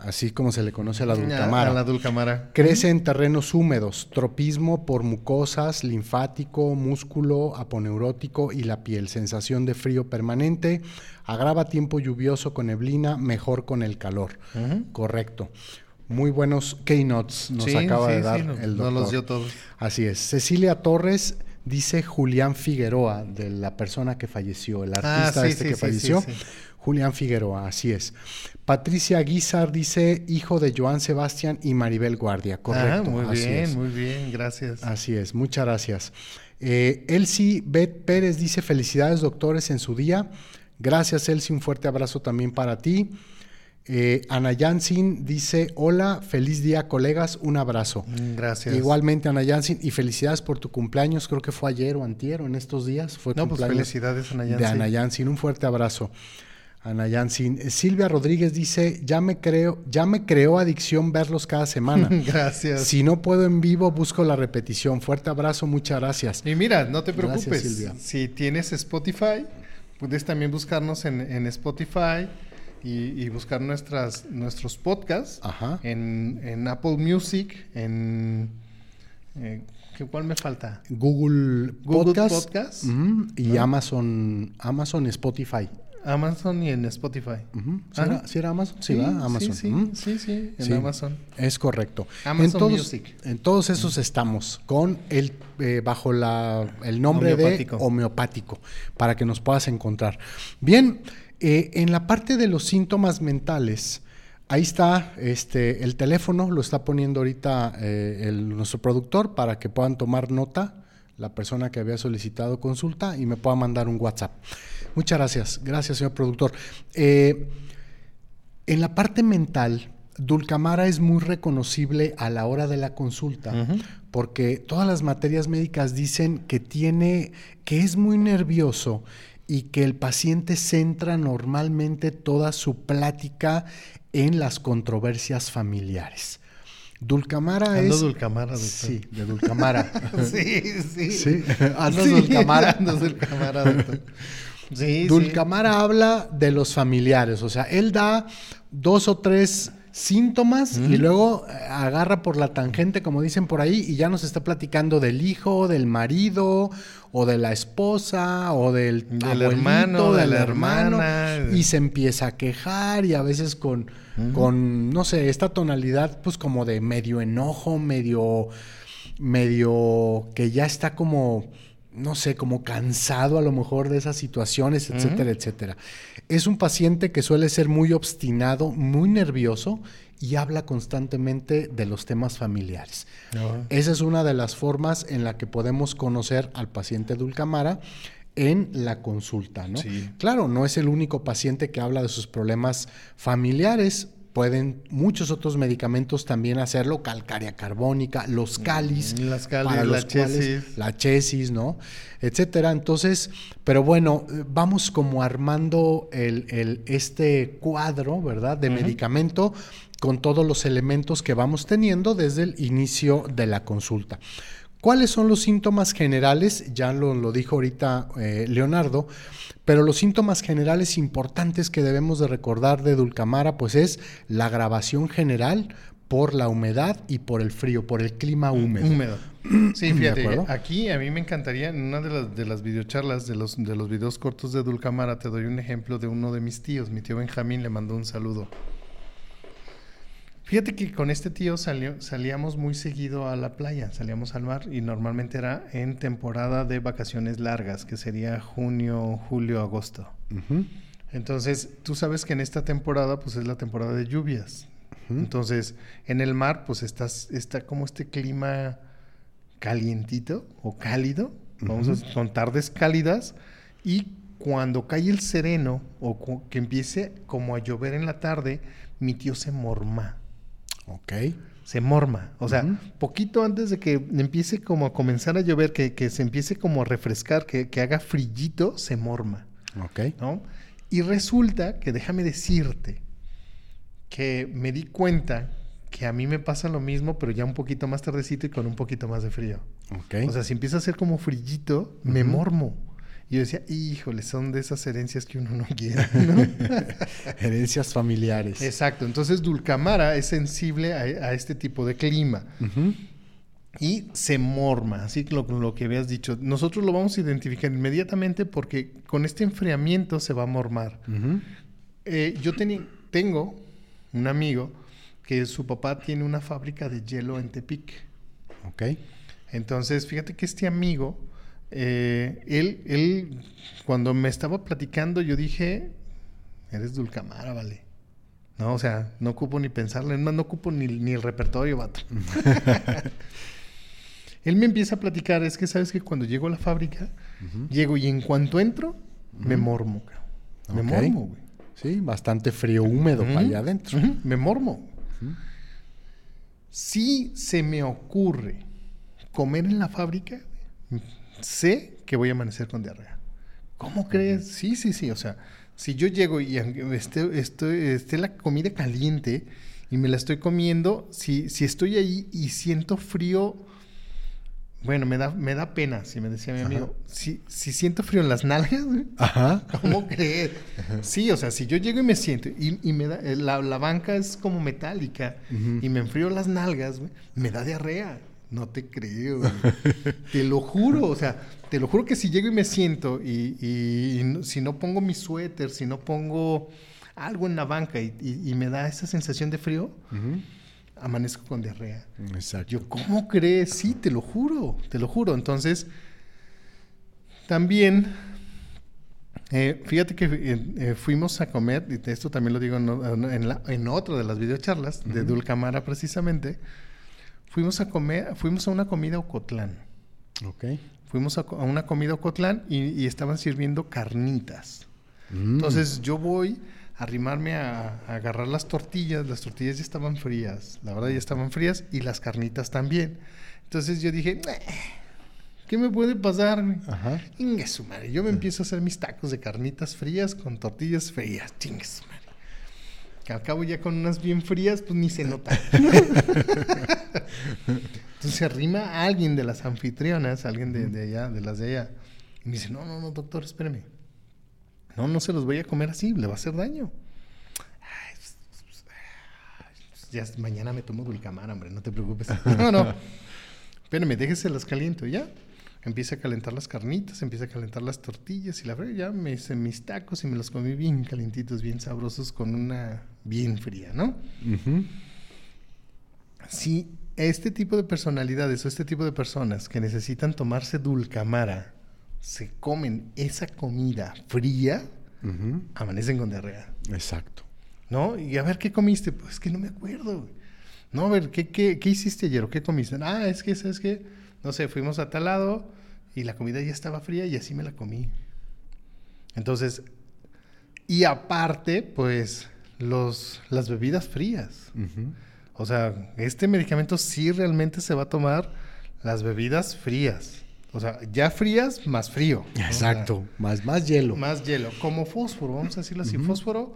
así como se le conoce a la dulcamara. A la dulcamara. Crece en terrenos húmedos, tropismo por mucosas, linfático, músculo, aponeurótico y la piel, sensación de frío permanente, agrava tiempo lluvioso con neblina, mejor con el calor. Correcto. Muy buenos keynotes nos acaba de dar el doctor. Nos los dio todos. Así es. Cecilia Torres dice Julián Figueroa, de la persona que falleció, el ah, artista este que falleció. Julián Figueroa, así es. Patricia Guizar dice hijo de Joan Sebastián y Maribel Guardia, correcto. Ah, muy bien, muy bien, gracias. Así es, muchas gracias. Eh, Elsie Beth Pérez dice felicidades doctores en su día. Gracias Elsie, un fuerte abrazo también para ti. Eh, Ana Yansin dice, hola, feliz día colegas, un abrazo. Mm, gracias. Igualmente Ana Yansin y felicidades por tu cumpleaños, creo que fue ayer o antier o en estos días. Fue no, pues felicidades Ana Yansin. De Ana Yansin, un fuerte abrazo. Ana Yansin. Eh, Silvia Rodríguez dice, ya me creo, ya me creó adicción verlos cada semana. gracias. Si no puedo en vivo, busco la repetición. Fuerte abrazo, muchas gracias. Y mira, no te preocupes. Silvia. Si tienes Spotify, puedes también buscarnos en, Spotify y, buscar nuestras, nuestros podcasts En, Apple Music, en... Eh, ¿Cuál me falta? Google, Podcast, y Amazon, Amazon Spotify. Amazon y en Spotify. ¿Sí, era, Amazon? Sí, va, Amazon. Sí, sí, sí, en Amazon. Es correcto. Amazon en todos, Music. En todos esos estamos con el eh, bajo la, el nombre de homeopático para que nos puedas encontrar. Bien, eh, en la parte de los síntomas mentales, ahí está este, el teléfono, lo está poniendo ahorita eh, nuestro productor para que puedan tomar nota la persona que había solicitado consulta y me pueda mandar un WhatsApp. Muchas gracias, gracias señor productor. Eh, en la parte mental, Dulcamara es muy reconocible a la hora de la consulta, porque todas las materias médicas dicen que tiene, que es muy nervioso y que el paciente centra normalmente toda su plática en las controversias familiares. Dulcamara es. Dulcamara, doctor. Sí, de Dulcamara. sí, sí. Sí, ando Dulcamara. Ando Dulcamara, doctor. Sí, Dulcamara habla de los familiares, o sea, él da dos o tres síntomas y luego eh, agarra por la tangente, como dicen por ahí, y ya nos está platicando del hijo, del marido, o de la esposa, o del, hermano, del hermano, y se empieza a quejar y a veces con, con, no sé, esta tonalidad pues como de medio enojo, medio, medio que ya está como no sé, como cansado a lo mejor de esas situaciones, etcétera, etcétera. Es un paciente que suele ser muy obstinado, muy nervioso y habla constantemente de los temas familiares. Ah. Esa es una de las formas en la que podemos conocer al paciente Dulcamara en la consulta, ¿no? Claro, no es el único paciente que habla de sus problemas familiares, Pueden muchos otros medicamentos también hacerlo, calcárea carbónica, los mm, calis, las la chesis. la chesis, ¿no? Etcétera. Entonces, pero bueno, vamos como armando el, este cuadro, ¿verdad? De medicamento con todos los elementos que vamos teniendo desde el inicio de la consulta. ¿Cuáles son los síntomas generales? Ya lo, lo dijo ahorita eh, Leonardo, pero los síntomas generales importantes que debemos de recordar de Dulcamara, pues es la grabación general por la humedad y por el frío, por el clima húmedo. Húmedo. Sí, fíjate, aquí a mí me encantaría, en una de las, de las videocharlas, de los, de los videos cortos de Dulcamara, te doy un ejemplo de uno de mis tíos. Mi tío Benjamín le mandó un saludo. Fíjate que con este tío salió, salíamos muy seguido a la playa, salíamos al mar y normalmente era en temporada de vacaciones largas, que sería junio, julio, agosto. Entonces, tú sabes que en esta temporada, pues es la temporada de lluvias. Entonces, en el mar, pues estás, está como este clima calientito o cálido, vamos a, con tardes cálidas, y cuando cae el sereno o que empiece como a llover en la tarde, mi tío se morma. Ok. Se morma. O sea, poquito antes de que empiece como a comenzar a llover, que, se empiece como a refrescar, que, haga frillito, se morma. Ok. ¿no? Y resulta que déjame decirte que me di cuenta que a mí me pasa lo mismo, pero ya un poquito más tardecito y con un poquito más de frío. Okay. O sea, si empieza a ser como frillito, me mormo. Y yo decía, híjole, son de esas herencias que uno no quiere, ¿no? herencias familiares. Exacto. Entonces, Dulcamara es sensible a, este tipo de clima. Y se morma, así que lo, que habías dicho. Nosotros lo vamos a identificar inmediatamente porque con este enfriamiento se va a mormar. Eh, yo tengo un amigo que su papá tiene una fábrica de hielo en Tepic. Ok. Entonces, fíjate que este amigo eh, él, él, cuando me estaba platicando, yo dije, eres Dulcamara, vale. No, o sea, no ocupo ni pensarlo, no ocupo ni, ni el repertorio, vato. él me empieza a platicar, es que sabes que cuando llego a la fábrica, llego y en cuanto entro, me mormo, Me mormo, güey. Sí, bastante frío, húmedo para allá adentro. Me mormo. Si se me ocurre comer en la fábrica, sé que voy a amanecer con diarrea. ¿Cómo crees? Sí, sí, sí. O sea, si yo llego y esté, esté, la comida caliente y me la estoy comiendo, si, si estoy ahí y siento frío, bueno, me da, me da pena, si me decía mi amigo. Si, si, siento frío en las nalgas, Ajá. ¿cómo crees? Sí, o sea, si yo llego y me siento y, y me da, la, la, banca es como metálica y me enfrío las nalgas, me da diarrea. No te creo. te lo juro, o sea, te lo juro que si llego y me siento y, si no pongo mi suéter, si no pongo algo en la banca y, me da esa sensación de frío, amanezco con diarrea. Exacto. Yo, ¿cómo crees? Sí, te lo juro, te lo juro. Entonces, también, eh, fíjate que eh, eh, fuimos a comer, y esto también lo digo en, en, otra de las videocharlas, de Dulcamara precisamente, fuimos a comer, fuimos a una comida Ocotlán. Ok. Fuimos a, una comida Ocotlán y, estaban sirviendo carnitas. Mm. Entonces yo voy a arrimarme a, agarrar las tortillas, las tortillas ya estaban frías, la verdad ya estaban frías y las carnitas también. Entonces yo dije, ¿qué me puede pasar? Ajá. Inge su madre. Yo me empiezo a hacer mis tacos de carnitas frías con tortillas frías. Chingue su madre. Que al cabo ya con unas bien frías, pues ni se nota. Entonces se arrima a alguien de las anfitrionas, alguien de, allá, de las de allá, y me dice, no, no, no, doctor, espéreme. No, no se los voy a comer así, le va a hacer daño. Pues, pues, pues, ya mañana me tomo dulcamara, hombre, no te preocupes. no, no. Espérame, déjese las caliento, ¿ya? empieza a calentar las carnitas, empieza a calentar las tortillas y la verdad ya me hice mis tacos y me los comí bien calentitos, bien sabrosos con una bien fría, ¿no? Si este tipo de personalidades o este tipo de personas que necesitan tomarse dulcamara se comen esa comida fría, amanecen con diarrea. Exacto. ¿No? Y a ver, ¿qué comiste? Pues que no me acuerdo. No, a ver, ¿qué, qué, qué hiciste ayer o qué comiste? Ah, es que, ¿sabes qué? no sé, fuimos a tal lado y la comida ya estaba fría y así me la comí. Entonces, y aparte, pues, los, las bebidas frías. O sea, este medicamento sí realmente se va a tomar las bebidas frías. O sea, ya frías más frío. Exacto, más, más hielo. Más hielo, como fósforo, vamos a decirlo así. Fósforo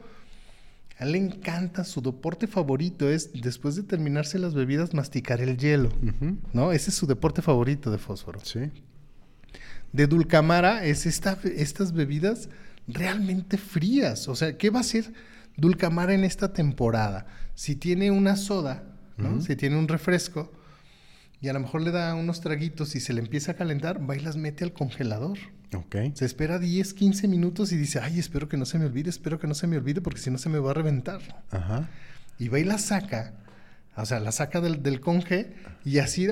a él le encanta, su deporte favorito es, después de terminarse las bebidas, masticar el hielo. ¿No? Ese es su deporte favorito de fósforo. Sí. De Dulcamara es esta, estas bebidas realmente frías. O sea, ¿qué va a hacer Dulcamara en esta temporada? Si tiene una soda, ¿no? Si tiene un refresco, y a lo mejor le da unos traguitos y se le empieza a calentar, va y las mete al congelador. Ok. Se espera 10, 15 minutos y dice, ay, espero que no se me olvide, espero que no se me olvide porque si no se me va a reventar. Ajá. Y va y la saca, o sea, la saca del, del conge y así,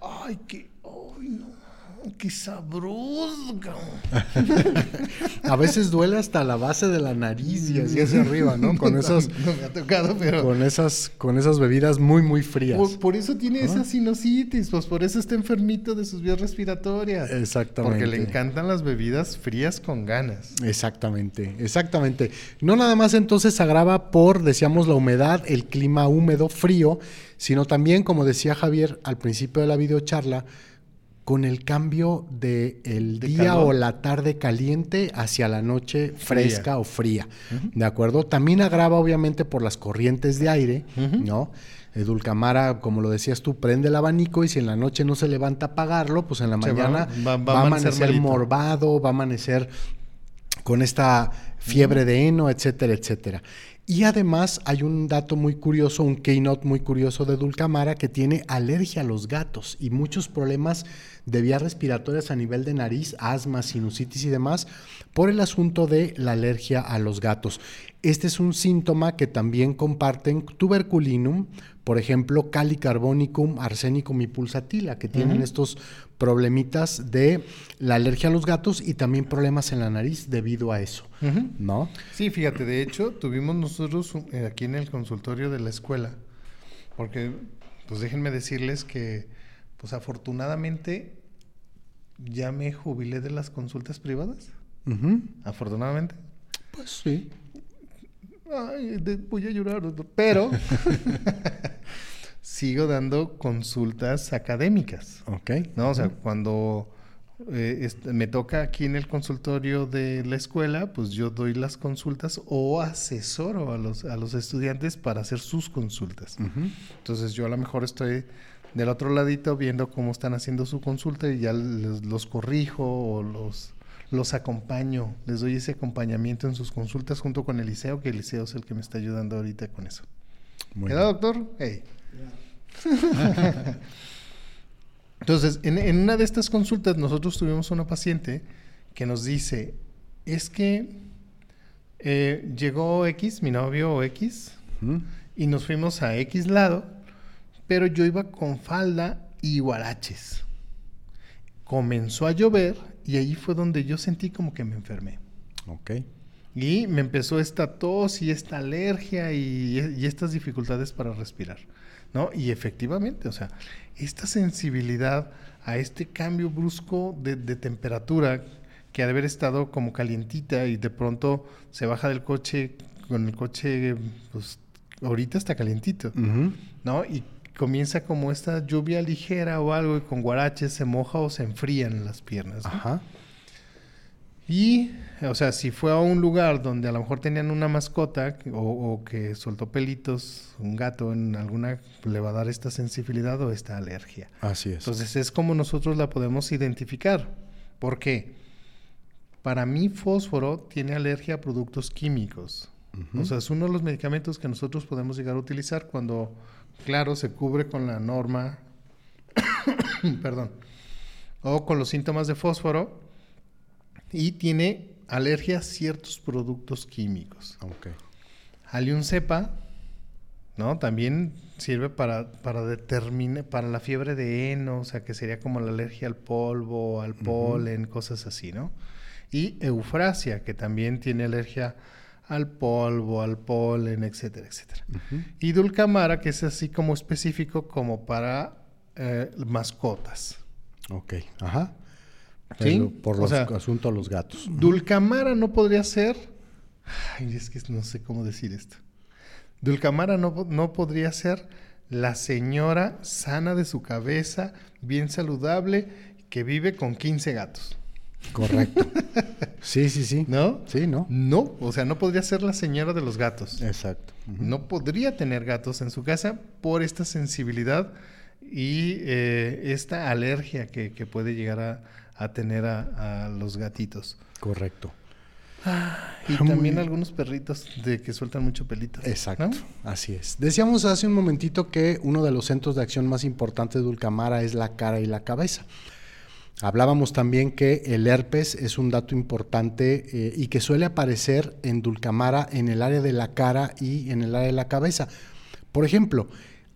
ay, qué, ay, no qué sabroso. a veces duele hasta la base de la nariz y así hacia arriba, ¿no? Con esas. No, me ha tocado, pero. Con esas, con esas bebidas muy, muy frías. Por, eso tiene esa sinusitis, pues por eso está enfermito de sus vías respiratorias. Exactamente. Porque le encantan las bebidas frías con ganas. Exactamente, exactamente. No nada más entonces agrava por, decíamos, la humedad, el clima húmedo, frío, sino también, como decía Javier al principio de la videocharla, con el cambio de el día o la tarde caliente hacia la noche fresca o fría. ¿De acuerdo? También agrava obviamente por las corrientes de aire, ¿no? El Dulcamara, como lo decías tú, prende el abanico y si en la noche no se levanta a apagarlo, pues en la mañana va, a amanecer morbado, va a amanecer con esta fiebre de heno, etcétera, etcétera. Y además hay un dato muy curioso, un keynote muy curioso de Dulcamara que tiene alergia a los gatos y muchos problemas de vías respiratorias a nivel de nariz, asma, sinusitis y demás, por el asunto de la alergia a los gatos. Este es un síntoma que también comparten tuberculinum, por ejemplo, calicarbonicum, arsenicum y pulsatila, que tienen estos problemitas de la alergia a los gatos y también problemas en la nariz debido a eso, ¿no? Sí, fíjate, de hecho, tuvimos nosotros eh, aquí en el consultorio de la escuela, porque, pues déjenme decirles que, pues afortunadamente, ya me jubilé de las consultas privadas. Afortunadamente. Pues sí. Ay, voy a llorar, pero sigo dando consultas académicas. Ok. ¿No? O sea, cuando eh, me toca aquí en el consultorio de la escuela, pues yo doy las consultas o asesoro a los, a los estudiantes para hacer sus consultas. Entonces yo a lo mejor estoy del otro ladito viendo cómo están haciendo su consulta y ya los corrijo o los los acompaño, les doy ese acompañamiento en sus consultas junto con Eliseo, que Eliseo es el que me está ayudando ahorita con eso. Muy ¿Queda, doctor? Hey. Entonces, en, una de estas consultas nosotros tuvimos una paciente que nos dice, es que eh, llegó X, mi novio X, y nos fuimos a X lado, pero yo iba con falda y guaraches. Comenzó a llover y ahí fue donde yo sentí como que me enfermé. Ok. Y me empezó esta tos y esta alergia y, estas dificultades para respirar, ¿no? Y efectivamente, o sea, esta sensibilidad a este cambio brusco de, temperatura que ha de haber estado como calientita y de pronto se baja del coche con el coche, pues ahorita está calientito, ¿no? Y comienza como esta lluvia ligera o algo y con guaraches se moja o se enfrían las piernas. Ajá. Y, o sea, si fue a un lugar donde a lo mejor tenían una mascota o, que soltó pelitos, un gato en alguna, le va a dar esta sensibilidad o esta alergia. Así es. Entonces es como nosotros la podemos identificar. ¿Por qué? Para mí fósforo tiene alergia a productos químicos. O sea, es uno de los medicamentos que nosotros podemos llegar a utilizar cuando, claro, se cubre con la norma, perdón, o con los síntomas de fósforo y tiene alergia a ciertos productos químicos. Okay. Alium cepa, ¿no? También sirve para, para determinar, para la fiebre de heno, o sea, que sería como la alergia al polvo, al polen, cosas así, ¿no? Y eufrasia, que también tiene alergia al polvo, al polen, etcétera, etcétera. Y dulcamara, que es así como específico como para eh, mascotas. Ok, ajá. ¿Sí? Por los asuntos de los gatos. Dulcamara no podría ser. Ay, es que no sé cómo decir esto. Dulcamara no, no podría ser la señora sana de su cabeza, bien saludable, que vive con 15 gatos. Correcto. sí, sí, sí. ¿No? Sí, ¿no? No, o sea, no podría ser la señora de los gatos. Exacto. No podría tener gatos en su casa por esta sensibilidad y eh, esta alergia que puede llegar a, a tener a, los gatitos. Correcto. y también algunos perritos de que sueltan mucho pelito. Exacto, así es. Decíamos hace un momentito que uno de los centros de acción más importantes de Dulcamara es la cara y la cabeza. Hablábamos también que el herpes es un dato importante eh, y que suele aparecer en Dulcamara en el área de la cara y en el área de la cabeza. Por ejemplo,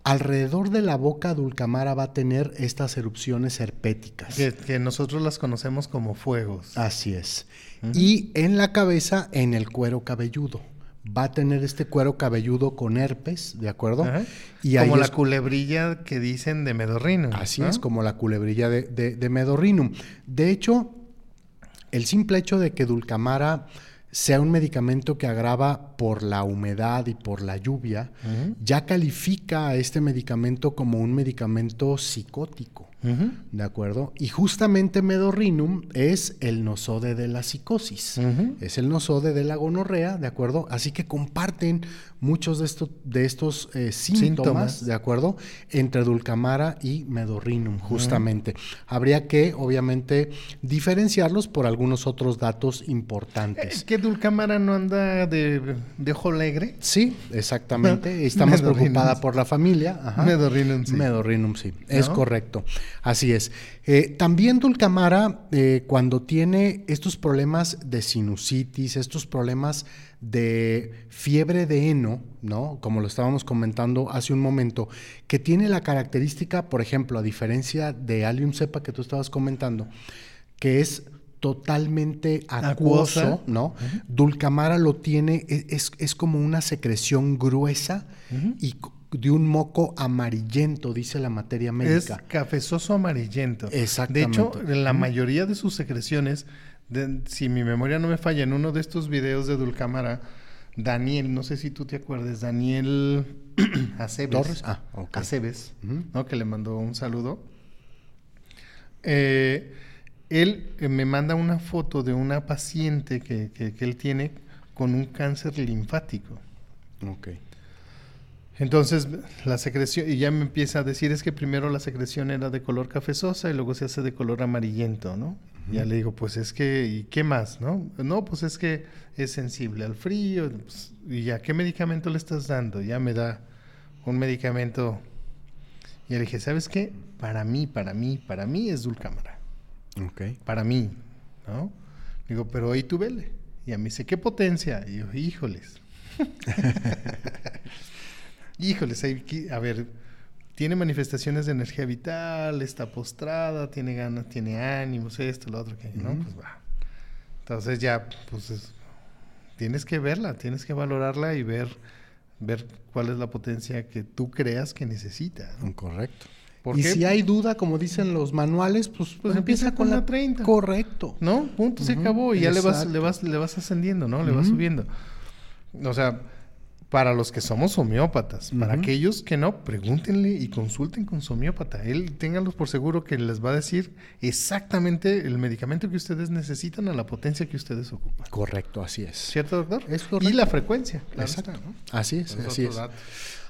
Alrededor de la boca dulcamara va a tener estas erupciones herpéticas. Que, nosotros las conocemos como fuegos. Así es. Y en la cabeza, en el cuero cabelludo. Va a tener este cuero cabelludo con herpes, ¿de acuerdo? Y como la culebrilla que dicen de Medorrinum. Así es, como la culebrilla de, de, de Medorrinum. De hecho, el simple hecho de que dulcamara sea un medicamento que agrava por la humedad y por la lluvia, ya califica a este medicamento como un medicamento psicótico. ¿De acuerdo? Y justamente Medorrinum es el nosode de la psicosis, es el nosode de la gonorrea, ¿de acuerdo? Así que comparten muchos de, estos, de estos eh, síntomas, ¿de acuerdo? Entre Dulcamara y Medorrinum, justamente. Habría que, obviamente, diferenciarlos por algunos otros datos importantes. ¿Es que Dulcamara no anda de, ojo alegre? Sí, exactamente. Está más preocupada por la familia. Medorrinum, sí. Medorrinum, sí. Es correcto. Así es. Eh, también Dulcamara, eh, cuando tiene estos problemas de sinusitis, estos problemas de fiebre de heno, ¿no? Como lo estábamos comentando hace un momento, que tiene la característica, por ejemplo, a diferencia de Allium cepa que tú estabas comentando, que es totalmente acuoso, ¿no? Dulcamara lo tiene, e, es, es, como una secreción gruesa y de un moco amarillento, dice la materia médica. Es cafezoso amarillento. Exactamente. De hecho, la mayoría de sus secreciones, si mi memoria no me falla, en uno de estos videos de Dulcámara, Daniel, no sé si tú te acuerdas, Daniel Aceves. Ah, Aceves, ¿no? Que le mandó un saludo. Eh, él eh, me manda una foto de una paciente que, que, que él tiene con un cáncer linfático. Ok. Entonces, la secreción, y ya me empieza a decir, es que primero la secreción era de color cafezosa y luego se hace de color amarillento, ¿no? Ya le digo, pues es que, ¿y qué más, no? No, pues es que es sensible al frío, y ya, ¿qué medicamento le estás dando? Ya me da un medicamento Y le dije, ¿sabes qué? Para mí, para mí, para mí es Dulcámara. Ok. Para mí, ¿no? Digo, pero ahí tú vele. Y a mí dice, ¿qué potencia? Y yo, híjoles. híjoles, a ver, tiene manifestaciones de energía vital, está postrada, tiene ganas, tiene ánimos, esto, lo otro, que, ¿no? Pues va. Entonces ya, pues tienes que verla, tienes que valorarla y ver ver cuál es la potencia que tú creas que necesita. Correcto. y si hay duda, como dicen los manuales, pues, pues empieza, con, la 30. Correcto. ¿No? Punto, se acabó. Y ya le vas, le vas, le vas ascendiendo, ¿no? Le vas subiendo. O sea, para los que somos homeópatas. Para aquellos que no, pregúntenle y consulten con su homeópata. Él, ténganlos por seguro que les va a decir exactamente el medicamento que ustedes necesitan a la potencia que ustedes ocupan. Correcto, así es. ¿Cierto, doctor? Es correcto. Y la frecuencia. Exacto. Así es, así es.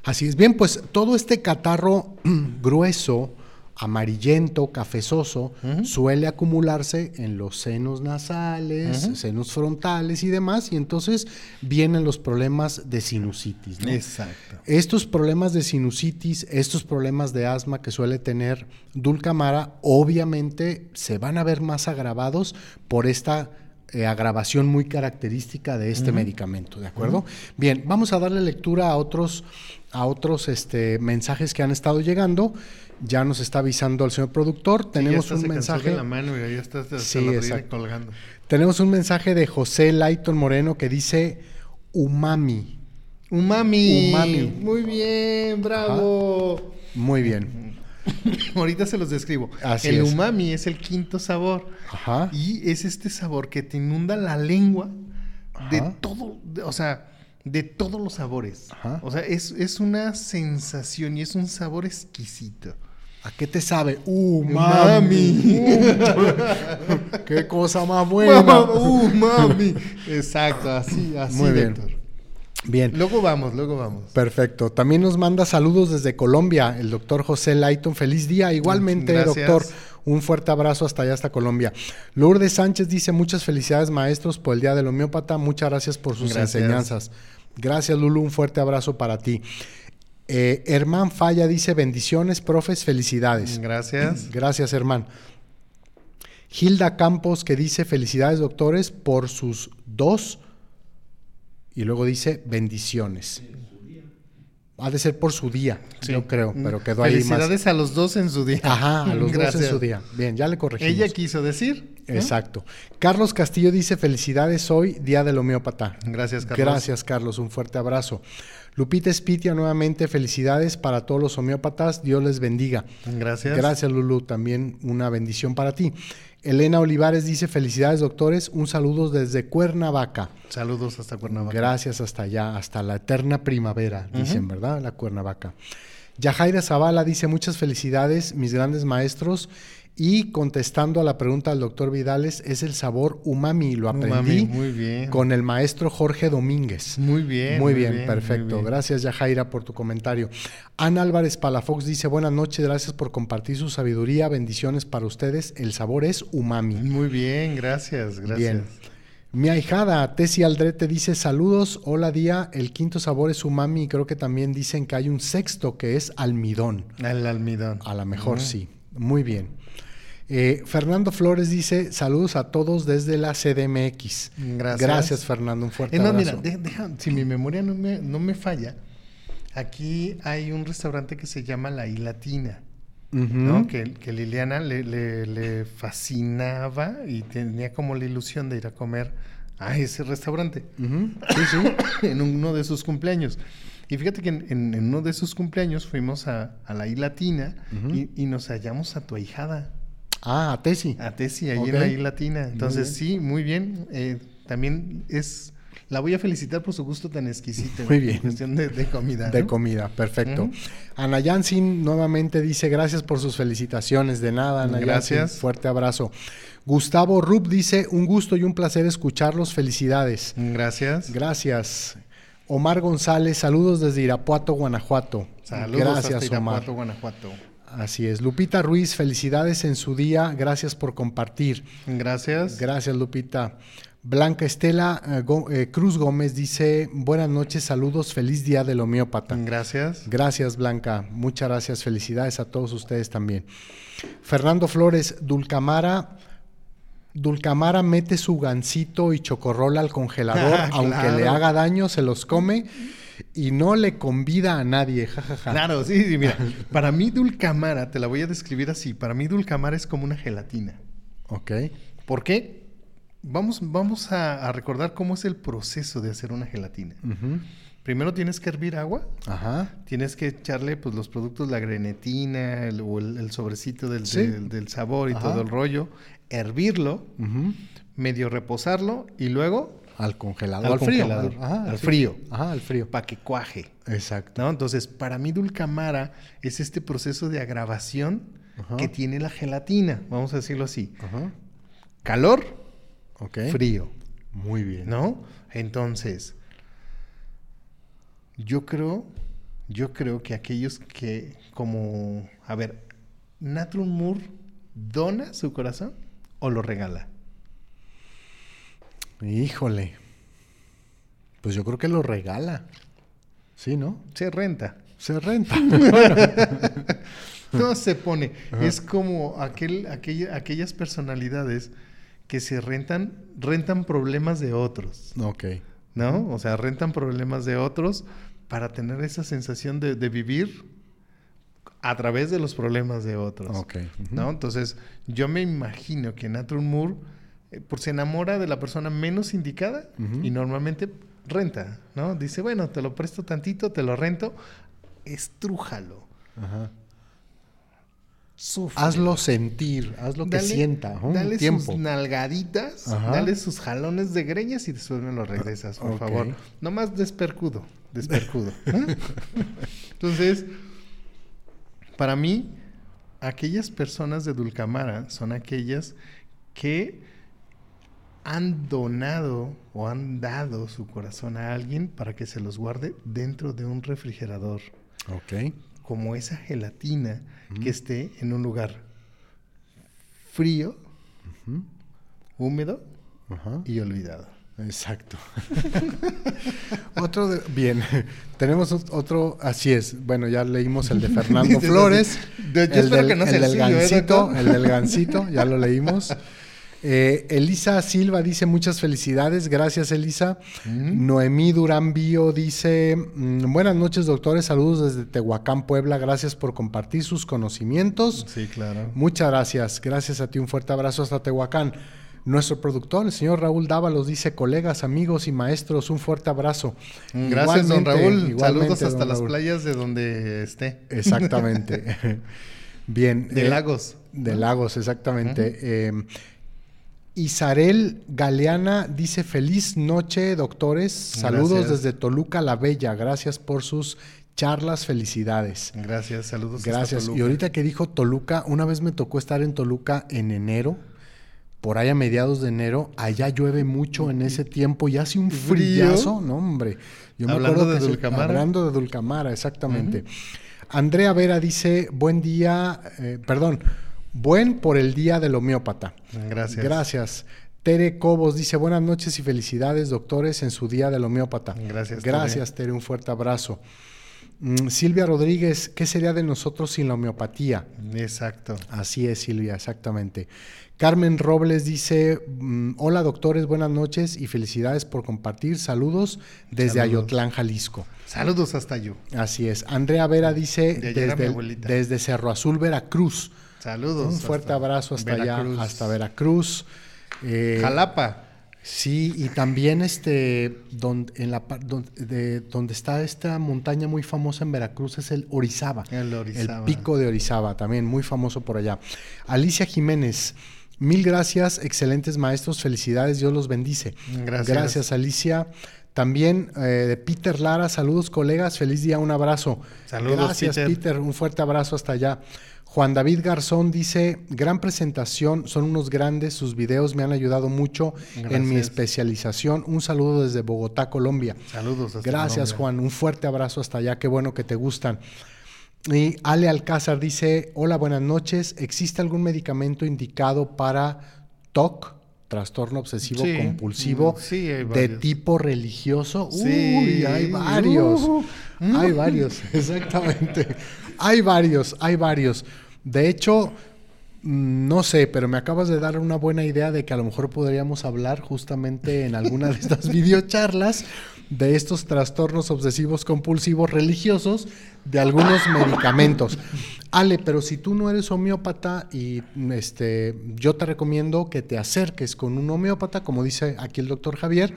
Así es. Bien, pues todo este catarro grueso amarillento, cafezoso, suele acumularse en los senos nasales, senos frontales y demás, y entonces vienen los problemas de sinusitis. Exacto. Estos problemas de sinusitis, estos problemas de asma que suele tener Dulcamara, obviamente se van a ver más agravados por esta eh, agravación muy característica de este medicamento, ¿de acuerdo? Bien, vamos a darle lectura a otros, a otros este, mensajes que han estado llegando ya nos está avisando el señor productor. Tenemos un mensaje. la mano y está, sí, colgando. Tenemos un mensaje de José Layton Moreno que dice umami. Umami. Umami. Muy bien, bravo. Muy bien. Ahorita se los describo. el umami es el quinto sabor. Ajá. Y es este sabor que te inunda la lengua de todo, o sea, de todos los sabores. Ajá. O sea, es, es una sensación y es un sabor exquisito. ¿A qué te sabe? ¡Uh, mami! ¡Qué cosa más buena! ¡Uh, mami! Exacto, así, así, Muy bien. Bien. Luego vamos, luego vamos. Perfecto. También nos manda saludos desde Colombia el doctor José Layton. Feliz día. Igualmente, doctor. Un fuerte abrazo hasta allá, hasta Colombia. Lourdes Sánchez dice muchas felicidades maestros por el Día del Homeópata. Muchas gracias por sus enseñanzas. Gracias, Lulu. Un fuerte abrazo para ti. Eh, Herman Falla dice bendiciones, profes, felicidades. Gracias. Gracias, Herman. Hilda Campos que dice felicidades, doctores, por sus dos. Y luego dice bendiciones. Ha de ser por su día, yo creo, pero quedó ahí más. Felicidades a los dos en su día. Ajá, a los dos en su día. Bien, ya le corregimos. Ella quiso decir. Exacto. Carlos Castillo dice felicidades hoy, Día del Homeópata. Gracias, Carlos. Gracias, Carlos. Un fuerte abrazo. Lupita Spitia, nuevamente felicidades para todos los homeópatas. Dios les bendiga. Gracias. Gracias, Lulu. También una bendición para ti. Elena Olivares dice felicidades, doctores. Un saludo desde Cuernavaca. Saludos hasta Cuernavaca. Gracias hasta allá, hasta la eterna primavera, dicen, ¿verdad? La Cuernavaca. Yajaira Zavala dice muchas felicidades, mis grandes maestros. Y contestando a la pregunta del doctor Vidales, es el sabor umami. Lo aprendí muy bien. con el maestro Jorge Domínguez. Muy bien. Muy, bien, perfecto. Gracias, Yajaira, por tu comentario. Ana Álvarez Palafox dice: Buenas noches, gracias por compartir su sabiduría. Bendiciones para ustedes. El sabor es umami. Muy bien, gracias, gracias. Bien. Mi ahijada, Tessie Aldrete, dice saludos, hola día, el quinto sabor es umami y creo que también dicen que hay un sexto que es almidón. El almidón. A lo mejor sí. Muy bien. Eh, Fernando Flores dice saludos a todos desde la CDMX. Gracias. Gracias, Fernando. Un fuerte abrazo. Mira, deja, si mi memoria no me, no me, falla, aquí hay un restaurante que se llama La Ilatina. ¿no? que, que, Liliana le, le, fascinaba y tenía como la ilusión de ir a comer a ese restaurante. Sí, sí. en uno de sus cumpleaños. Y fíjate que en, uno de sus cumpleaños fuimos a, la I Latina y, y, nos hallamos a tu ahijada. Ah, a Tesi. A Tesi, ahí en la I Latina. Entonces, sí, muy bien. Eh, también es. La voy a felicitar por su gusto tan exquisito. Muy bien. cuestión de, comida. De comida, perfecto. Ana Yansin nuevamente dice gracias por sus felicitaciones. De nada, Ana Gracias. Fuerte abrazo. Gustavo Rub dice un gusto y un placer escucharlos. Felicidades. Gracias. Gracias. Omar González, saludos desde Irapuato, Guanajuato. Saludos Gracias, hasta Irapuato, Guanajuato. Así es. Lupita Ruiz, felicidades en su día. Gracias por compartir. Gracias. Gracias, Lupita. Blanca Estela eh, eh, Cruz Gómez dice, buenas noches, saludos, feliz día del homeópata. Gracias. Gracias, Blanca. Muchas gracias. Felicidades a todos ustedes también. Fernando Flores, Dulcamara. Dulcamara mete su gansito y chocorrola al congelador, aunque le haga daño, se los come y no le convida a nadie. Claro, sí, sí, mira. Para mí, Dulcamara, te la voy a describir así. Para mí, Dulcamara es como una gelatina. Ok. ¿Por qué? Vamos, vamos a, recordar cómo es el proceso de hacer una gelatina. Primero tienes que hervir agua. Ajá. Tienes que echarle pues, los productos, la grenetina o el, sobrecito del, sabor y todo el rollo. Hervirlo, medio reposarlo y luego... Al congelador. Al, frío. al, frío. Ajá, al frío. Para que cuaje. Exacto. ¿no? Entonces, para mí dulcamara es este proceso de agravación que tiene la gelatina, vamos a decirlo así. Ajá. Calor, Frío. Muy bien. ¿No? Entonces, yo creo, yo creo que aquellos que, como, a ver, Natron Moore dona su corazón o lo regala. Híjole. Pues yo creo que lo regala. Sí, ¿no? Se renta. Se renta. no se pone. Es como aquel, aquellas personalidades que se rentan, rentan problemas de otros. Ok. ¿No? O sea, rentan problemas de otros para tener esa sensación de, vivir a través de los problemas de otros. Ok. ¿No? Entonces, yo me imagino que Nathan Moore por se enamora de la persona menos indicada y normalmente renta, ¿no? Dice, bueno, te lo presto tantito, te lo rento, estrújalo. Ajá. Hazlo sentir, hazlo que sienta. dale sus nalgaditas, dale sus jalones de greñas y después me lo regresas, por favor. No más despercudo, despercudo. ¿eh? Entonces, para mí, aquellas personas de Dulcamara son aquellas que han donado o han dado su corazón a alguien para que se los guarde dentro de un refrigerador. Ok como esa gelatina que esté en un lugar frío, húmedo y olvidado. Exacto. otro bien, tenemos otro, así es. Bueno, ya leímos el de Fernando Flores. Yo, el espero que no sea el del ¿eh, gancito, el del gancito, ya lo leímos. Eh, Elisa Silva dice muchas felicidades, gracias Elisa. Noemí Durán Bío dice mm, buenas noches doctores, saludos desde Tehuacán, Puebla, gracias por compartir sus conocimientos. Sí, claro. Muchas gracias, gracias a ti, un fuerte abrazo hasta Tehuacán. Nuestro productor, el señor Raúl Dávalos, dice colegas, amigos y maestros, un fuerte abrazo. Gracias, don Raúl. Saludos hasta las playas de donde esté. Exactamente. Bien. De eh, Lagos. De Lagos, exactamente. Isarel Galeana dice feliz noche, doctores. Saludos desde Toluca la Bella. Gracias por sus charlas, felicidades. Gracias, saludos. Gracias. Y ahorita que dijo Toluca, una vez me tocó estar en Toluca en enero, por ahí a mediados de enero. Allá llueve mucho en ese tiempo y hace un frillazo, no hombre. Yo me hablando de Dulcamara. hablando de Dulcamara, exactamente. Andrea Vera dice, buen día, eh, perdón. Buen por el Día del Homeópata. Gracias. Gracias. Tere Cobos dice buenas noches y felicidades doctores en su Día del Homeópata. Gracias. Gracias Tere, un fuerte abrazo. Mm, Silvia Rodríguez, ¿qué sería de nosotros sin la homeopatía? Exacto. Así es Silvia, exactamente. Carmen Robles dice, mm, hola doctores, buenas noches y felicidades por compartir. Saludos desde Ayotlán, Jalisco. Saludos hasta yo. Así es. Andrea Vera dice, desde, desde Cerro Azul, Veracruz. Saludos. Un fuerte abrazo hasta allá, hasta Veracruz. Eh, Jalapa. Sí, y también este, donde, en la, donde, donde está esta montaña muy famosa en Veracruz es el Orizaba. El Orizaba. El pico de Orizaba, también muy famoso por allá. Alicia Jiménez, mil gracias, excelentes maestros, felicidades, Dios los bendice. Gracias. Gracias, Alicia. También eh, de Peter Lara, saludos colegas, feliz día, un abrazo. Saludos, Gracias, Peter, un fuerte abrazo hasta allá. Juan David Garzón dice, gran presentación, son unos grandes, sus videos me han ayudado mucho en mi especialización. Un saludo desde Bogotá, Colombia. Saludos. Hasta Gracias Juan, un fuerte abrazo hasta allá, qué bueno que te gustan. Y Ale Alcázar dice, hola, buenas noches, ¿existe algún medicamento indicado para TOC? Trastorno obsesivo compulsivo mm, de tipo religioso. Uy, hay varios. Uh. Hay varios, exactamente. hay varios, hay varios. De hecho, mm, no sé, pero me acabas de dar una buena idea de que a lo mejor podríamos hablar justamente en alguna de estas videocharlas de estos trastornos obsesivos compulsivos religiosos de algunos medicamentos. Ale, pero si tú no eres homeópata y este, yo te recomiendo que te acerques con un homeópata, como dice aquí el doctor Javier,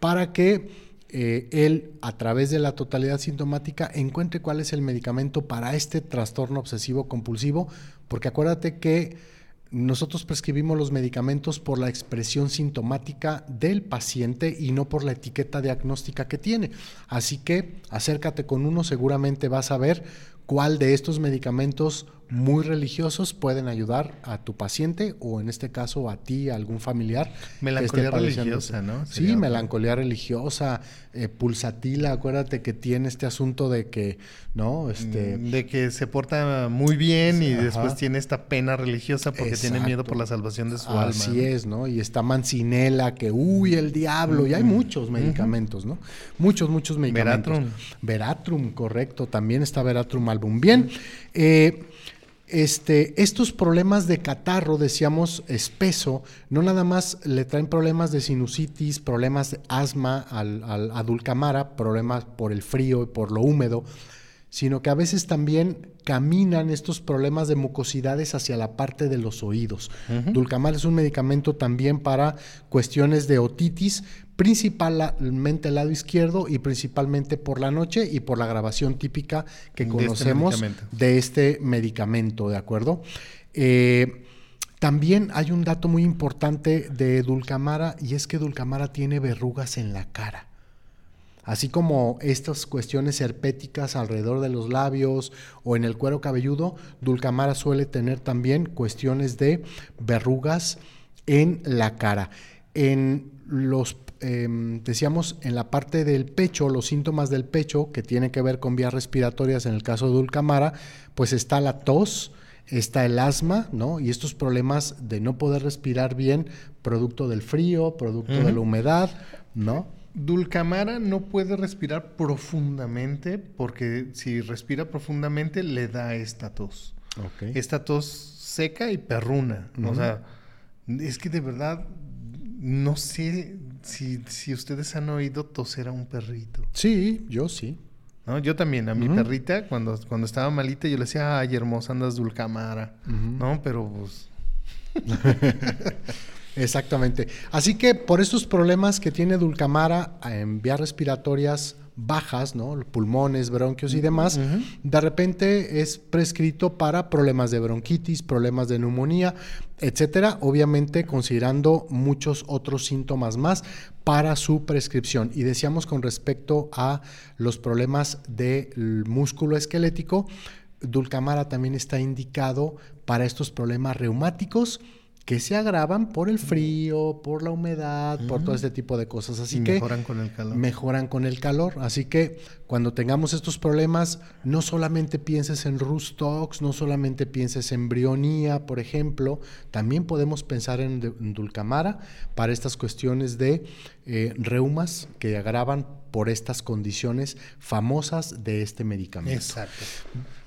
para que eh, él, a través de la totalidad sintomática, encuentre cuál es el medicamento para este trastorno obsesivo compulsivo, porque acuérdate que nosotros prescribimos los medicamentos por la expresión sintomática del paciente y no por la etiqueta diagnóstica que tiene. Así que acércate con uno, seguramente vas a ver cuál de estos medicamentos muy religiosos pueden ayudar a tu paciente o en este caso a ti, a algún familiar. Melancolía religiosa, ¿no? Sí, melancolía religiosa, eh, pulsatila, acuérdate que tiene este asunto de que, ¿no? Este... Mm, de que se porta muy bien y después tiene esta pena religiosa porque tiene miedo por la salvación de su alma. Así es, ¿no? Y está Mancinela, que, uy, el diablo, y hay muchos medicamentos, ¿no? Muchos, muchos medicamentos. Veratrum. Veratrum, correcto, también está Veratrum album. Bien, eh, este, estos problemas de catarro, decíamos, espeso, no nada más le traen problemas de sinusitis, problemas de asma al, al, a dulcamara, problemas por el frío y por lo húmedo, sino que a veces también caminan estos problemas de mucosidades hacia la parte de los oídos. Dulcamara es un medicamento también para cuestiones de otitis, principalmente el lado izquierdo y principalmente por la noche y por la grabación típica que este conocemos de este medicamento, de, acuerdo? Eh, también hay un dato muy importante de Dulcamara y es que Dulcamara tiene verrugas en la cara. Así como estas cuestiones herpéticas alrededor de los labios o en el cuero cabelludo, Dulcamara suele tener también cuestiones de verrugas en la cara. En los Em, decíamos, en la parte del pecho, los síntomas del pecho, que tienen que ver con vías respiratorias en el caso de Dulcamara, pues está la tos, está el asma, ¿no? Y estos problemas de no poder respirar bien, producto del frío, producto de la humedad, ¿no? Dulcamara no puede respirar profundamente porque si respira profundamente le da esta tos. Esta tos seca y perruna. O sea, es que de verdad no sé si, si ustedes han oído toser a un perrito. Sí, yo sí. ¿No? Yo también, a mi perrita, cuando, cuando estaba malita, yo le decía, ay, hermosa, andas dulcamara. ¿No? Pero pues. Exactamente. Así que por estos problemas que tiene Dulcamara en vías respiratorias bajas, ¿no? Pulmones, bronquios y demás, de repente es prescrito para problemas de bronquitis, problemas de neumonía, etcétera, obviamente considerando muchos otros síntomas más para su prescripción. Y decíamos con respecto a los problemas del músculo esquelético, Dulcamara también está indicado para estos problemas reumáticos que se agravan por el frío, por la humedad, por todo este tipo de cosas. Así que mejoran con el calor. Mejoran con el calor. Así que cuando tengamos estos problemas, no solamente pienses en Rustox, no solamente pienses en brionía, por ejemplo, también podemos pensar en, dulcamara para estas cuestiones de eh, reumas que agravan por estas condiciones famosas de este medicamento. Exacto.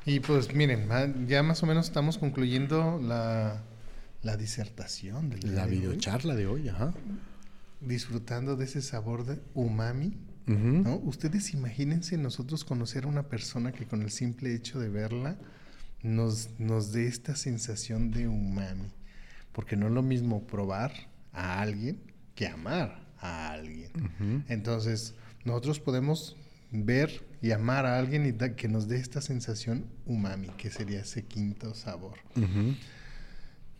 Y pues miren, ya más o menos estamos concluyendo la la disertación de la videocharla de hoy, ajá. Disfrutando de ese sabor de umami. ¿no? Ustedes imagínense nosotros conocer a una persona que con el simple hecho de verla nos, nos dé esta sensación de umami. Porque no es lo mismo probar a alguien que amar a alguien. Entonces, nosotros podemos ver y amar a alguien y que nos dé esta sensación umami, que sería ese quinto sabor.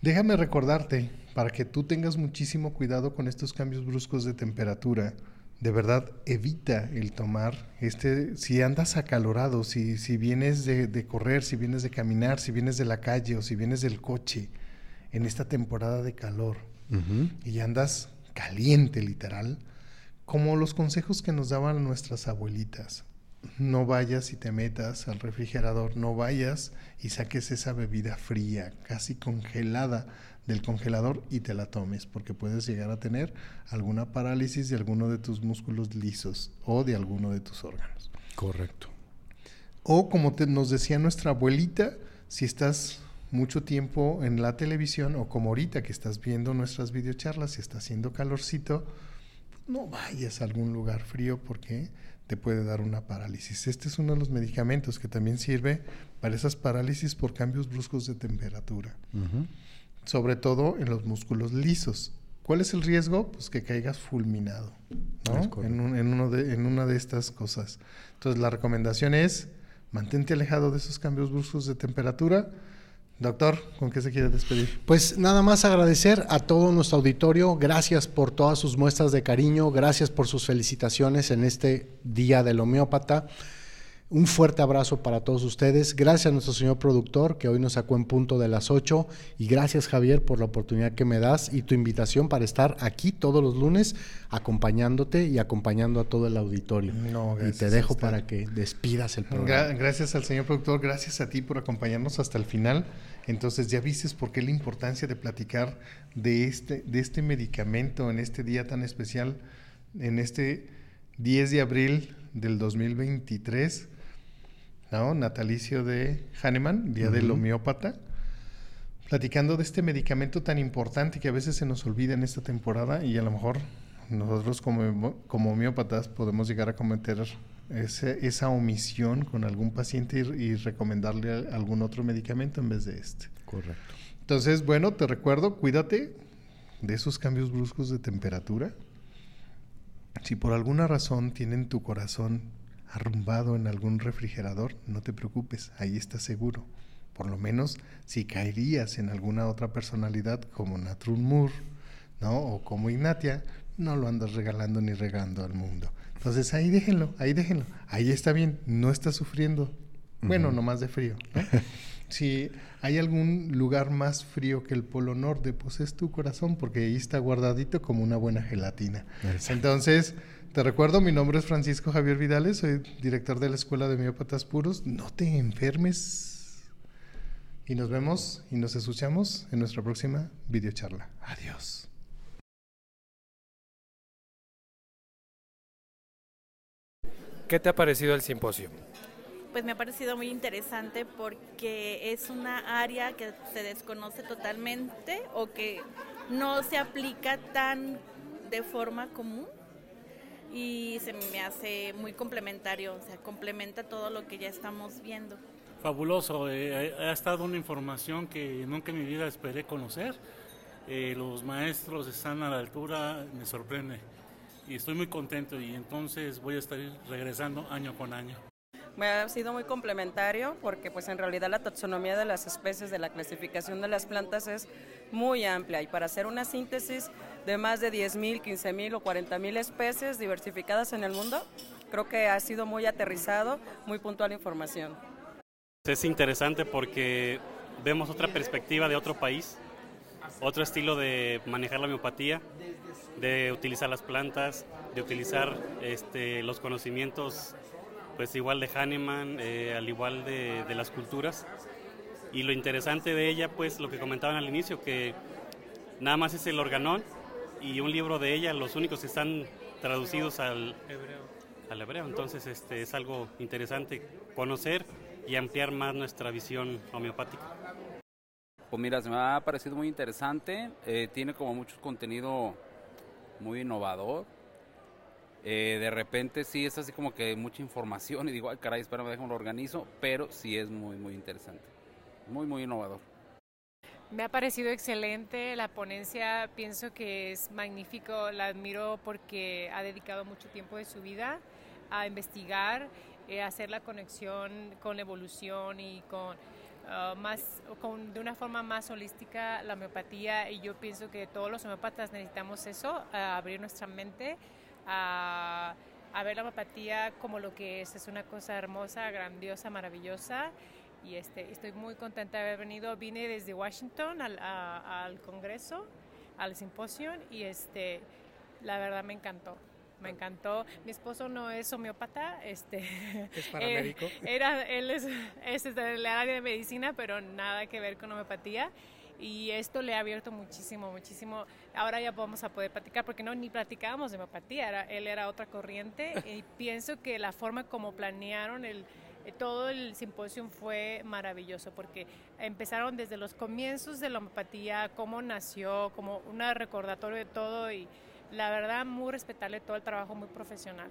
Déjame recordarte, para que tú tengas muchísimo cuidado con estos cambios bruscos de temperatura, de verdad evita el tomar este, si andas acalorado, si, si vienes de, correr, si vienes de caminar, si vienes de la calle o si vienes del coche en esta temporada de calor y andas caliente literal, como los consejos que nos daban nuestras abuelitas no vayas y te metas al refrigerador, no vayas y saques esa bebida fría, casi congelada del congelador y te la tomes, porque puedes llegar a tener alguna parálisis de alguno de tus músculos lisos o de alguno de tus órganos. Correcto. O como nos decía nuestra abuelita, si estás mucho tiempo en la televisión o como ahorita que estás viendo nuestras videocharlas, si está haciendo calorcito, no vayas a algún lugar frío porque te puede dar una parálisis. Este es uno de los medicamentos que también sirve para esas parálisis por cambios bruscos de temperatura, sobre todo en los músculos lisos. ¿Cuál es el riesgo? Pues que caigas fulminado en, uno de, en una de estas cosas. Entonces la recomendación es mantente alejado de esos cambios bruscos de temperatura Doctor, ¿con qué se quiere despedir? Pues nada más agradecer a todo nuestro auditorio. Gracias por todas sus muestras de cariño. Gracias por sus felicitaciones en este Día del Homeópata. Un fuerte abrazo para todos ustedes. Gracias a nuestro señor productor que hoy nos sacó en punto de las 8 y gracias Javier por la oportunidad que me das y tu invitación para estar aquí todos los lunes acompañándote y acompañando a todo el auditorio. No, y te dejo para que despidas el programa. gracias al señor productor, gracias a ti por acompañarnos hasta el final. Entonces ya viste por qué la importancia de platicar de este, de este medicamento en este día tan especial, en este 10 de abril del 2023 natalicio de Hahnemann, Día del Homeópata, platicando de este medicamento tan importante que a veces se nos olvida en esta temporada y a lo mejor nosotros como, como homeópatas podemos llegar a cometer esa omisión con algún paciente y, recomendarle algún otro medicamento en vez de este. Correcto. Entonces, bueno, te recuerdo, cuídate de esos cambios bruscos de temperatura. Si por alguna razón tienen tu corazón arrumbado en algún refrigerador, no te preocupes, ahí estás seguro. Por lo menos si caerías en alguna otra personalidad como Natrun Moore, ¿no? O como Ignatia, no lo andas regalando ni regando al mundo. Entonces ahí déjenlo, ahí déjenlo. Ahí está bien, no está sufriendo. Bueno, no más de frío. si hay algún lugar más frío que el Polo Norte, pues es tu corazón, porque ahí está guardadito como una buena gelatina. Entonces, te recuerdo, mi nombre es Francisco Javier Vidales, soy director de la Escuela de Miópatas Puros. No te enfermes. Y nos vemos y nos escuchamos en nuestra próxima videocharla. Adiós. ¿Qué te ha parecido el simposio? Pues me ha parecido muy interesante porque es una área que se desconoce totalmente o que no se aplica tan de forma común y se me hace muy complementario, o sea, complementa todo lo que ya estamos viendo. Fabuloso, eh, ha estado una información que nunca en mi vida esperé conocer. Eh, los maestros están a la altura, me sorprende y estoy muy contento y entonces voy a estar regresando año con año. Me ha sido muy complementario porque pues en realidad la taxonomía de las especies, de la clasificación de las plantas es muy amplia y para hacer una síntesis de más de 10.000, 15.000 o 40.000 especies diversificadas en el mundo, creo que ha sido muy aterrizado, muy puntual información. Es interesante porque vemos otra perspectiva de otro país, otro estilo de manejar la homeopatía, de utilizar las plantas, de utilizar este, los conocimientos pues igual de Hahnemann, eh, al igual de, las culturas. Y lo interesante de ella, pues lo que comentaban al inicio, que nada más es el organón y un libro de ella, los únicos que están traducidos al hebreo. Al hebreo. Entonces este, es algo interesante conocer y ampliar más nuestra visión homeopática. Pues mira, se me ha parecido muy interesante, eh, tiene como mucho contenido muy innovador, eh, de repente sí es así como que mucha información y digo, ay caray, espérame, déjame lo organizo, pero sí es muy, muy interesante, muy, muy innovador. Me ha parecido excelente la ponencia, pienso que es magnífico, la admiro porque ha dedicado mucho tiempo de su vida a investigar, eh, hacer la conexión con la evolución y con uh, más, con, de una forma más holística la homeopatía. Y yo pienso que todos los homeópatas necesitamos eso, abrir nuestra mente a, ver la homeopatía como lo que es, es una cosa hermosa, grandiosa, maravillosa y este, estoy muy contenta de haber venido. Vine desde Washington al, al Congreso, al simposio y este, la verdad me encantó. Me encantó. Mi esposo no es homeópata, este, es paramédico. era, él es, es de la área de medicina, pero nada que ver con homeopatía y esto le ha abierto muchísimo, muchísimo. Ahora ya vamos a poder platicar, porque no, ni platicábamos de homeopatía, era, él era otra corriente y pienso que la forma como planearon el, todo el simposio fue maravilloso porque empezaron desde los comienzos de la homeopatía, cómo nació, como un recordatorio de todo y la verdad muy respetable todo el trabajo muy profesional.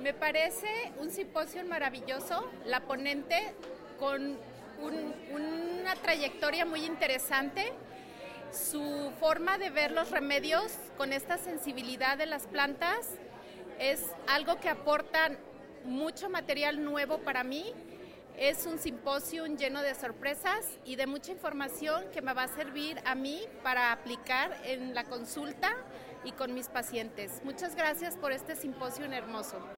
Me parece un simposio maravilloso, la ponente con una trayectoria muy interesante, su forma de ver los remedios con esta sensibilidad de las plantas es algo que aporta mucho material nuevo para mí. Es un simposio lleno de sorpresas y de mucha información que me va a servir a mí para aplicar en la consulta y con mis pacientes. Muchas gracias por este simposio hermoso.